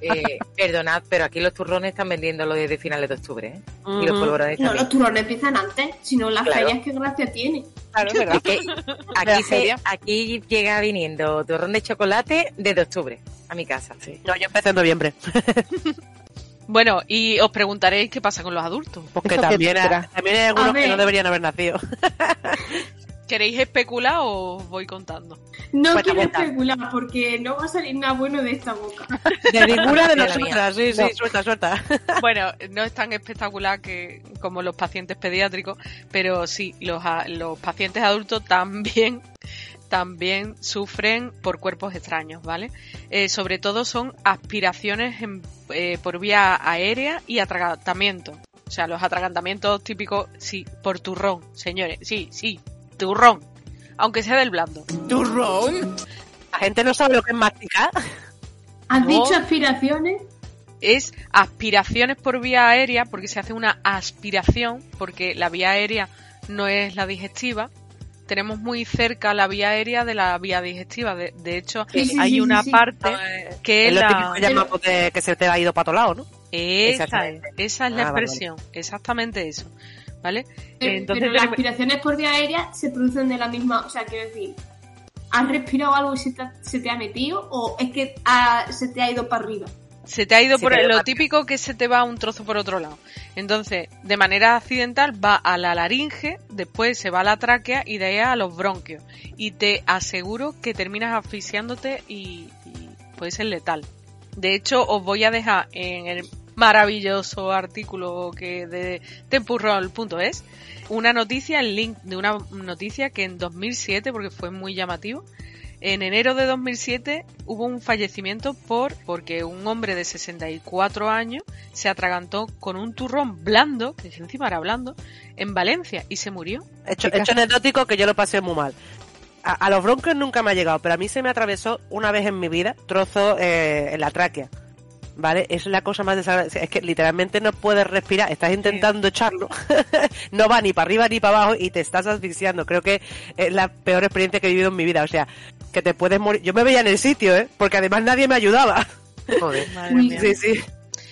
Eh, Perdonad, pero aquí los turrones están vendiendo los de finales de octubre, ¿eh? Y los polvorones No, los turrones empiezan antes, sino las Claro. ferias que gracia tiene. Claro, es verdad. Es que la aquí, se- aquí llega viniendo turrón de chocolate desde octubre a mi casa. No, yo empecé en noviembre. Bueno, y os preguntaréis qué pasa con los adultos. Porque Eso también, también hay algunos que no deberían haber nacido. ¿Queréis especular o os voy contando? No Cuenta, quiero cuenta. especular porque no va a salir nada bueno de esta boca. De ninguna de nosotras, sí, sí, No. suelta, suelta. Bueno, no es tan espectacular que como los pacientes pediátricos, pero sí, los, los pacientes adultos también también sufren por cuerpos extraños, ¿vale? Eh, sobre todo son aspiraciones en- eh, por vía aérea y atragantamiento. O sea, los atragantamientos típicos, sí, por turrón, señores, sí, sí, turrón, aunque sea del blando. ¿Turrón? La gente no sabe lo que es masticar. ¿Has No. dicho aspiraciones? es aspiraciones por vía aérea, porque se hace una aspiración, porque la vía aérea no es la digestiva. Tenemos muy cerca la vía aérea de la vía digestiva. De, de hecho, Sí, sí, hay sí, una sí, sí. parte que Es es lo la... típico que llamamos de que se te ha ido para todos lados, ¿no? Esa, esa es la Ah, vale, expresión, exactamente eso. ¿Vale? Pero, Entonces pero las aspiraciones por vía aérea se producen de la misma, o sea, quiero decir, ¿has respirado algo y se te, ha- se te ha metido o es que ha- se te ha ido para arriba? Se te ha ido Se por lo típico que se te va un trozo por otro lado. Entonces, de manera accidental va a la laringe, después se va a la tráquea y de ahí a los bronquios. Y te aseguro que terminas asfixiándote y, y puede ser letal. De hecho, os voy a dejar en el maravilloso artículo que de tempurrol.es una noticia, el link de una noticia que en 2007, porque fue muy llamativo, en enero de 2007 hubo un fallecimiento por porque un hombre de 64 años se atragantó con un turrón blando, que encima era blando, en Valencia y se murió. Hecho, hecho anecdótico que yo lo pasé muy mal. a, a los broncos nunca me ha llegado, pero a mí se me atravesó una vez en mi vida trozo eh, en la tráquea. ¿Vale? Es la cosa más desagradable. Es que literalmente no puedes respirar. Estás intentando echarlo. no va ni para arriba ni para abajo y te estás asfixiando. Creo que es la peor experiencia que he vivido en mi vida. O sea, que te puedes morir. Yo me veía en el sitio, ¿eh? Porque además nadie me ayudaba. Joder. Uy, Sí, sí.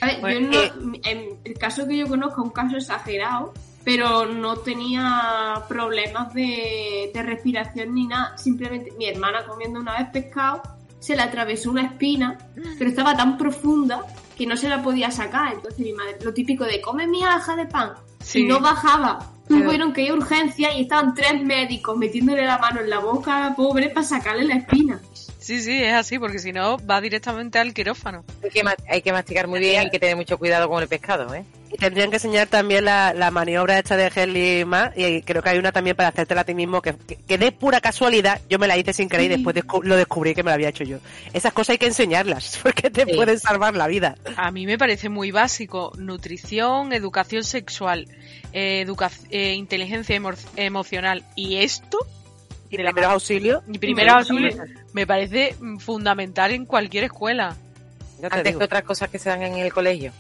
A ver, yo no- en el caso que yo conozco, un caso exagerado, pero no tenía problemas de, de respiración ni nada. Simplemente mi hermana comiendo una vez pescado, se le atravesó una espina, pero estaba tan profunda que no se la podía sacar. Entonces mi madre, lo típico de come mi alja de pan, Sí. y no bajaba. Tuvieron que ir a urgencia y estaban tres médicos metiéndole la mano en la boca a la pobre para sacarle la espina. Sí, sí, es así, porque si no va directamente al quirófano. Hay que, ma- hay que masticar muy bien, hay que tener mucho cuidado con el pescado, ¿eh? Y tendrían que enseñar también la, la maniobra esta de Helly más y creo que hay una también para hacértela a ti mismo que, que, que de pura casualidad yo me la hice sin querer y después descu- lo descubrí que me la había hecho yo. Esas cosas hay que enseñarlas porque te Sí. pueden salvar la vida. A mí me parece muy básico. Nutrición, educación sexual, eh, educa- eh, inteligencia emo- emocional. ¿Y esto? Y primeros auxilios. Y primeros auxilios me parece fundamental en cualquier escuela. Antes que otras cosas que se dan en el colegio.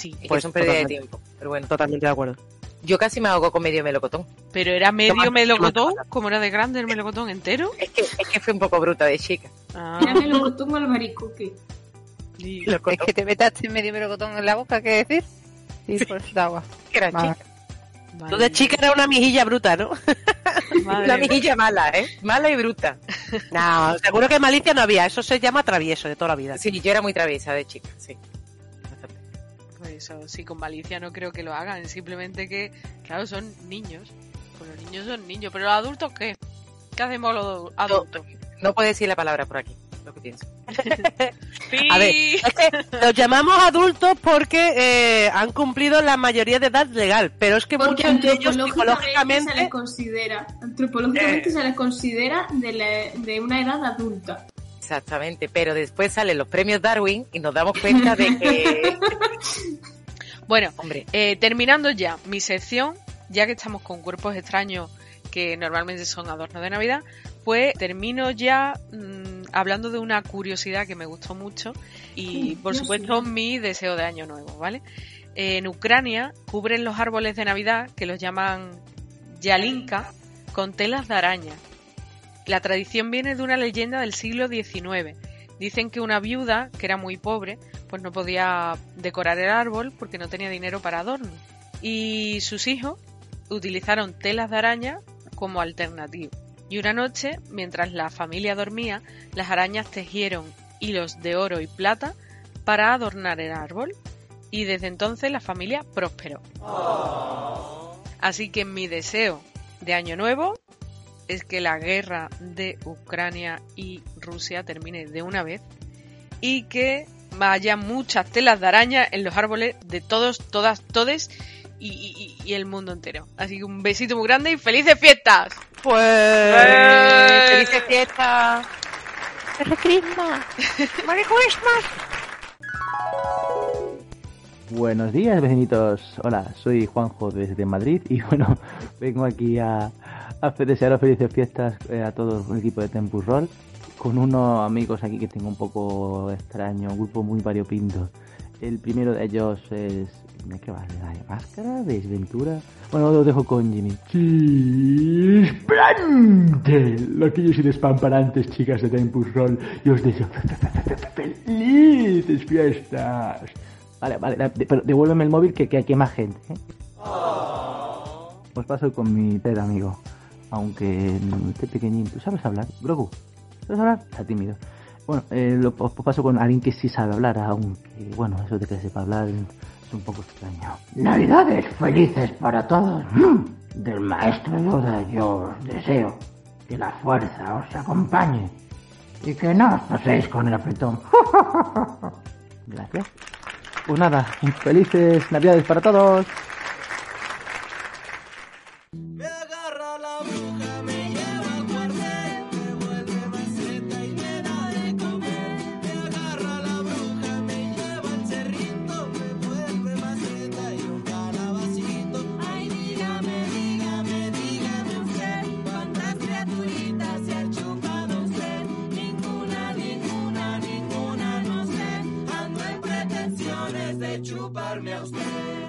Sí, que Pues son pérdida de tiempo. Pero bueno. Totalmente de acuerdo. Yo casi me ahogo con medio melocotón. Pero era medio Toma- melocotón, como era de grande el melocotón entero. Es que, es que fui un poco bruta de chica. Ah. Era melocotón o albaricoque. Es que te metaste medio melocotón en la boca, ¿qué decir? Sí, por esta agua. Era chica. Tú de chica era una mijilla bruta, ¿no? Una mijilla mala, ¿eh? Mala y bruta. No, seguro que malicia no había. Eso se llama travieso de toda la vida. Sí, yo era muy traviesa de chica, sí. Eso, sí, con malicia no creo que lo hagan. Simplemente que, claro, son niños. Pues los niños son niños. Pero los adultos, ¿qué? ¿Qué hacemos los adultos? No puedo decir la palabra por aquí, lo que pienso. A ver, es que los llamamos adultos porque eh, han cumplido la mayoría de edad legal, pero es que Porque muchos de ellos antropológicamente se les considera, antropológicamente se les considera de, la- de una edad adulta. Exactamente, pero después salen los premios Darwin y nos damos cuenta de que... Bueno, Hombre, eh, terminando ya mi sección, ya que estamos con cuerpos extraños que normalmente son adornos de Navidad, pues termino ya mm, hablando de una curiosidad que me gustó mucho y por supuesto mi deseo de año nuevo, ¿vale? En Ucrania cubren los árboles de Navidad, que los llaman yalinka, con telas de araña. La tradición viene de una leyenda del siglo XIX. Dicen que una viuda, que era muy pobre, pues no podía decorar el árbol porque no tenía dinero para adorno. Y sus hijos utilizaron telas de araña como alternativo. Y una noche, mientras la familia dormía, las arañas tejieron hilos de oro y plata para adornar el árbol. Y desde entonces la familia prosperó. Así que mi deseo de año nuevo es que la guerra de Ucrania y Rusia termine de una vez y que haya muchas telas de araña en los árboles de todos, todas, todes y, y- y el mundo entero. Así que un besito muy grande y felices fiestas. Pues felices fiestas. ¡Merry Christmas! ¡Merry Christmas! Buenos días, vecinitos. Hola, soy Juanjo desde Madrid y bueno, vengo aquí a desearos felices fiestas eh, a todo el equipo de Tempus Roll con unos amigos aquí que tengo un poco extraño, un grupo muy variopinto. El primero de ellos es... ¿Qué va? ¿La de máscara? ¿Desventura? Bueno, lo dejo con Jimmy. ¡Chisplante! Aquellos y despamparantes chicas de Tempus Roll, y os deseo felices fiestas. Vale, vale, pero devuélveme el móvil que, que aquí hay más gente. ¿eh? Os paso con mi ter amigo. Aunque esté pequeñín. ¿Tú sabes hablar? Grogu, ¿sabes hablar? Está tímido. Bueno, eh, lo os paso con alguien que sí sabe hablar, aunque, bueno, eso de que sepa hablar es un poco extraño. Navidades felices para todos. Del maestro Yoda yo os deseo que la fuerza os acompañe y que no os paséis con el apretón. Gracias. Pues nada, felices navidades para todos. de chuparme a usted.